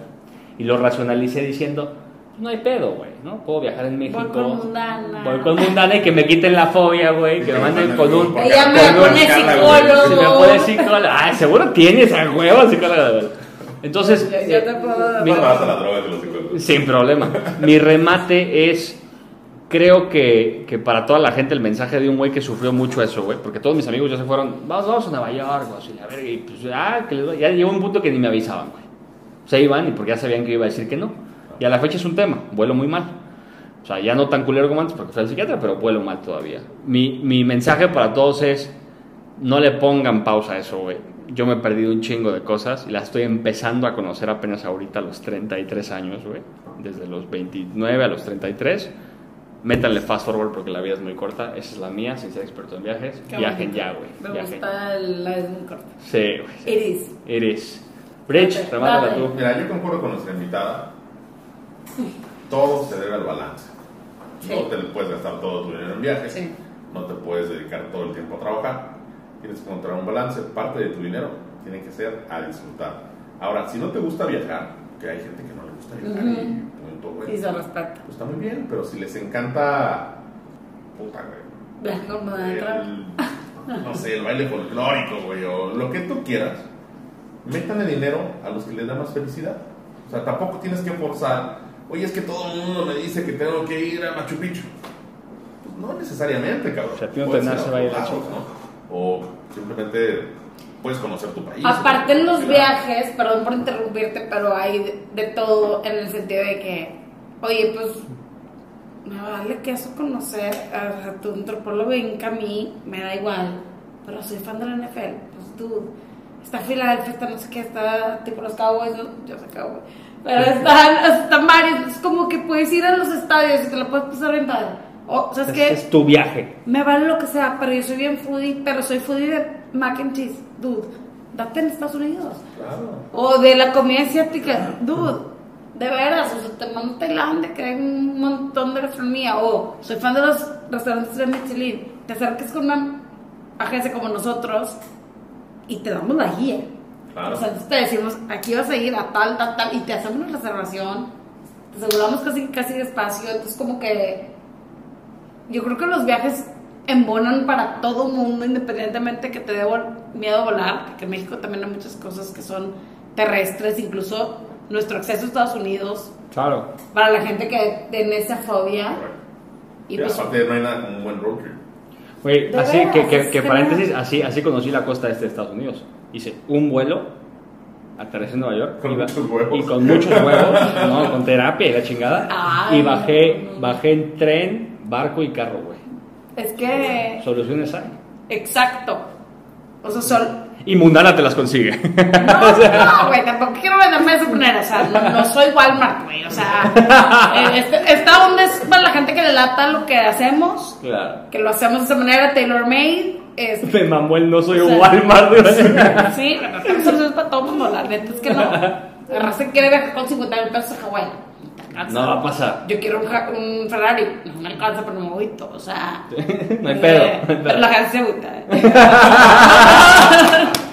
Y lo racionalicé diciendo, no hay pedo, güey, ¿no? Puedo viajar en México. Voy con Mundana. Voy con Mundana y que me quiten la fobia, güey. Que me manden con un... Ella me pone Si psicólogo. me pone psicóloga. Ah, seguro tienes a huevo psicóloga. güey. Entonces... Yo- yo eh, te puedo- mi- No vas a la droga de los psicólogos. sin problema. Mi remate es, creo que, que para toda la gente el mensaje de un güey que sufrió mucho eso, güey, porque todos mis amigos ya se fueron, vamos, vamos a Nueva York, la verga, y pues, ah, que les doy. ya llegó un punto que ni me avisaban, güey. Se iban y porque ya sabían que iba a decir que no. Y a la fecha es un tema, vuelo muy mal. O sea, ya no tan culero como antes porque fui al psiquiatra, pero vuelo mal todavía. Mi, mi mensaje para todos es, no le pongan pausa a eso, güey. Yo me he perdido un chingo de cosas y las estoy empezando a conocer apenas ahorita a los 33 años, güey. desde los 29 a los 33. Métanle fast forward porque la vida es muy corta. Esa es la mía, sin ser experto en viajes. Qué Viajen bonito. ya, güey. Me gusta la es muy corta. Sí, güey. Iris. Eres. Bridge, remátala dale. tú. Mira, yo concuerdo con nuestra invitada. Todo se debe al balance. Sí. No te puedes gastar todo tu dinero en viajes. Sí. No te puedes dedicar todo el tiempo a trabajar. Tienes que encontrar un balance. Parte de tu dinero tiene que ser a disfrutar. Ahora, si no te gusta viajar, que hay gente que no le gusta viajar y punto, güey. Y se respeta. Pues está muy bien, pero si les encanta. Puta, güey. Con no sé, el baile folclórico, güey, o lo que tú quieras, métanle dinero a los que les da más felicidad. O sea, tampoco tienes que forzar, oye, es que todo el mundo me dice que tengo que ir a Machu Picchu. Pues no necesariamente, cabrón. O sea, a no. O simplemente puedes conocer tu país. Aparte en los viajes, perdón por interrumpirte, pero hay de, de todo en el sentido de que, oye, pues me vale que eso conocer a, a tu antropólogo en a mí, me da igual, pero soy fan de la NFL, pues tú, está Filadelfia, está no sé qué, está tipo los Cowboys, ¿no? yo sé Cowboys, pero están, están varios, es como que puedes ir a los estadios y te lo puedes pasar bien padre. O, ¿sabes Este qué? es tu viaje. Me vale lo que sea, pero yo soy bien foodie, pero soy foodie de mac and cheese, dude. Date en Estados Unidos. Claro. O de la comida asiática, dude. De veras, o sea, te mando a Tailandia, que hay un montón de gastronomía. O soy fan de los restaurantes de Michelin. Te acerques con una agencia como nosotros y te damos la guía. Claro. O sea, entonces te decimos, aquí vas a ir a tal, tal, tal, y te hacemos una reservación. Te aseguramos casi, casi de espacio. Entonces, como que yo creo que los viajes embonan para todo mundo, independientemente que te dé miedo a volar, porque en México también hay muchas cosas que son terrestres, incluso nuestro acceso a Estados Unidos, Claro. para la gente que tiene esa fobia. Y Y pues, aparte no hay nada como un buen road trip. Así veras, que, que, es que que paréntesis, así, así conocí la costa este de Estados Unidos. Hice un vuelo, aterricé en Nueva York Con iba- muchos huevos. y con muchos huevos, *laughs* no, con terapia y la chingada. Ay, y bajé, bajé en tren, barco y carro, güey. es que, Soluciones hay. exacto. O sea, sol, Y Mundana te las consigue. *laughs* No, no, güey, tampoco quiero venderme de esa manera, o sea, no, no soy Walmart, güey, o sea, *laughs* eh, este- esta onda es para la gente que le lata lo que hacemos, claro. que lo hacemos de esa manera, tailor made, es, Me mamó el no soy O sea, Walmart, güey. sí, pero estamos soluciones para todo mundo, la neta es que no, la raza quiere viajar con 50 mil pesos a Hawái, alcanza. No va a pasar. Yo quiero un, Ferrari, no me alcanza, pero me agüito, o sea, No hay pedo. eh, pero la gente se agüita, eh. *laughs*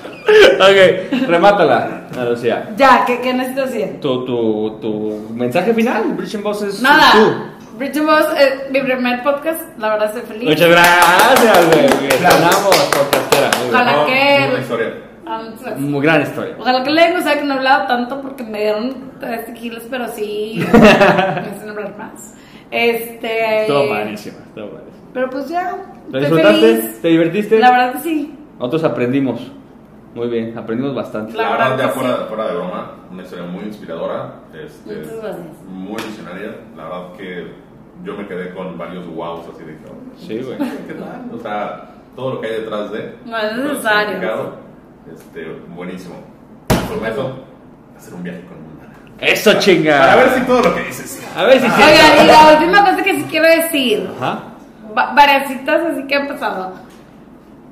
Ok, remátala, Ana Lucía. Ya, ¿qué, qué necesito decir? Tu, tu, tu mensaje final, Bridge and Boss es Nada. tú. Bridget Boss, eh, mi primer podcast, la verdad estoy feliz. Muchas gracias, güey. Ganamos podcastera. Ojalá que- Historia. Ah, gracias. Muy gran historia. Ojalá que le o sea que no he hablado tanto porque me dieron tres tequilas, pero sí me hacen hablar más. Este. Estuvo padrísimo, estuvo padrísimo. Pero pues ya. ¿Lo estoy disfrutaste? feliz. ¿Te divertiste? La verdad que sí. Nosotros aprendimos. Muy bien, aprendimos bastante. La verdad verdad, ya fuera, sí. fuera de broma, una historia muy inspiradora, este, Muchas gracias. muy visionaria. La verdad que yo me quedé con varios wows así de que, Sí, güey. ¿qué tal? O sea, todo lo que hay detrás de. No es necesario. Este, buenísimo. Prometo hacer un viaje con Mundana. Eso chinga. Para ver si todo lo que dices. A ver si sí. Oigan, y la última cosa que sí quiero decir. Ajá. va- varias citas así que han pasado.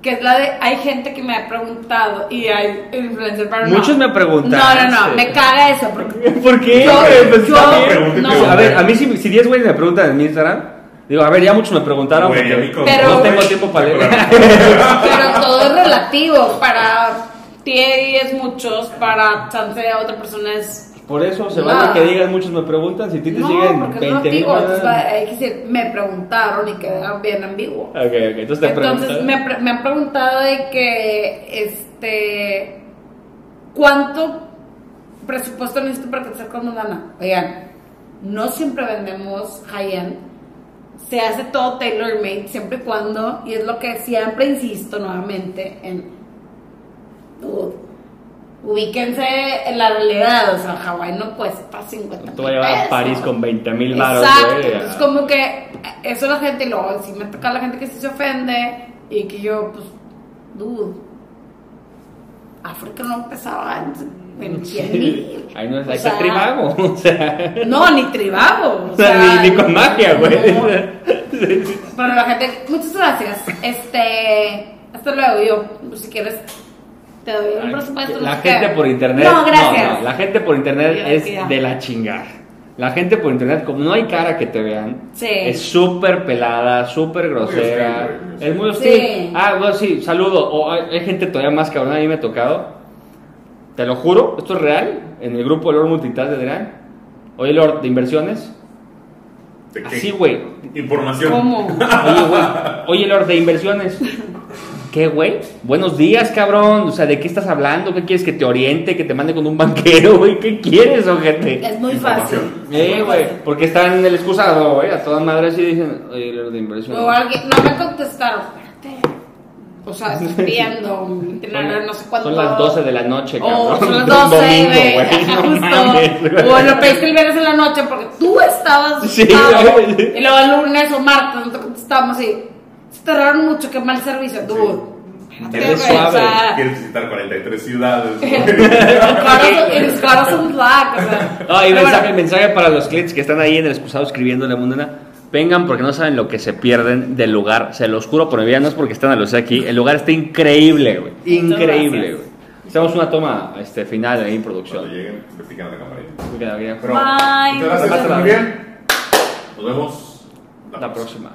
Que es la de, hay gente que me ha preguntado y hay influencers, pero no. Muchos me preguntan, No, no, no, sí. me caga eso. Porque *laughs* ¿Por qué? Yo-? Pues yo-. Pregúntete, no. A ver, a mí si, si 10 güeyes me preguntan en mi Instagram, digo, a ver, ya muchos me preguntaron Güey, porque con- Pero- no tengo tiempo para leer. Pero todo es relativo. Para ti es muchos, para chance a otra persona es. Por eso se vale que digas muchos me preguntan, si a ti te No, siguen porque es 20 mil. hay que decir, me preguntaron y queda bien ambiguo. Ok, ok, entonces te Entonces me, pre- me han preguntado de que, este, ¿cuánto presupuesto necesito para crecer con Mundana? Oigan, no siempre vendemos high-end, se hace todo tailor-made, siempre y cuando, y es lo que siempre insisto nuevamente en, dude, ubíquense en la realidad, o sea, Hawái no cuesta 50 Te voy a llevar a. París con 20 mil baros, Exacto, entonces como que eso la gente, y luego si me toca la gente que sí se ofende y que yo, pues, dude, África no empezaba en en 100 mil. Ahí no es, O sea, Tribago. *laughs* O sea, No, ni tribago. *laughs* O sea, ni, ni con magia, güey. no. Bueno, *laughs* la gente, muchas gracias. Este, hasta luego. Yo, si quieres, te doy un presupuesto. no La gente por internet. No, gracias. no, la gente por internet es de la chingada. La gente por internet, como no hay cara que te vean, Sí. es súper pelada, súper grosera. hostil, muy es muy hostil. hostil. Sí. Ah, bueno, sí, saludo. O hay, hay gente todavía más cabrón, a mí me ha tocado. Te lo juro, esto es real. En el grupo Lord Multitask de Adrián. Oye, Lord, de inversiones. ¿De qué? Así, güey. Información. ¿Cómo? Oye, güey. Oye, Lord, de inversiones. ¿Qué, güey? Buenos días, cabrón. O sea, ¿de qué estás hablando? ¿Qué quieres? ¿Que te oriente? ¿Que te mande con un banquero, güey? ¿Qué quieres, ojete? Es muy fácil. Eh, güey. Porque están en el excusado, güey. A todas madres y dicen, oye, Lord, de inversiones. O alguien, no me contestaron. O sea, *laughs* un itinerario, no sé cuánto. Son las 12 de la noche, cabrón. O son las *laughs* Un 12, domingo, güey. *laughs* No Justo. o lo pediste el viernes en la noche porque tú estabas Sí, güey. Y luego el lunes o martes no te contestamos y se tardaron mucho, qué mal servicio. Tú. Eres suave. Quieres visitar 43 ciudades. En caras son black, o sea. No, y Pero mensaje, bueno, mensaje para los clientes que están ahí en el excusado escribiendo la mundana. Vengan porque no saben lo que se pierden del lugar. Se los juro por mi vida, no es porque están a los aquí. El lugar está increíble, güey. Increíble, güey. Hacemos una toma este, final ahí en Cuando producción. lleguen, le pican la camarita. Pero, Bye. muchas gracias, muy la- bien. Nos vemos La próxima.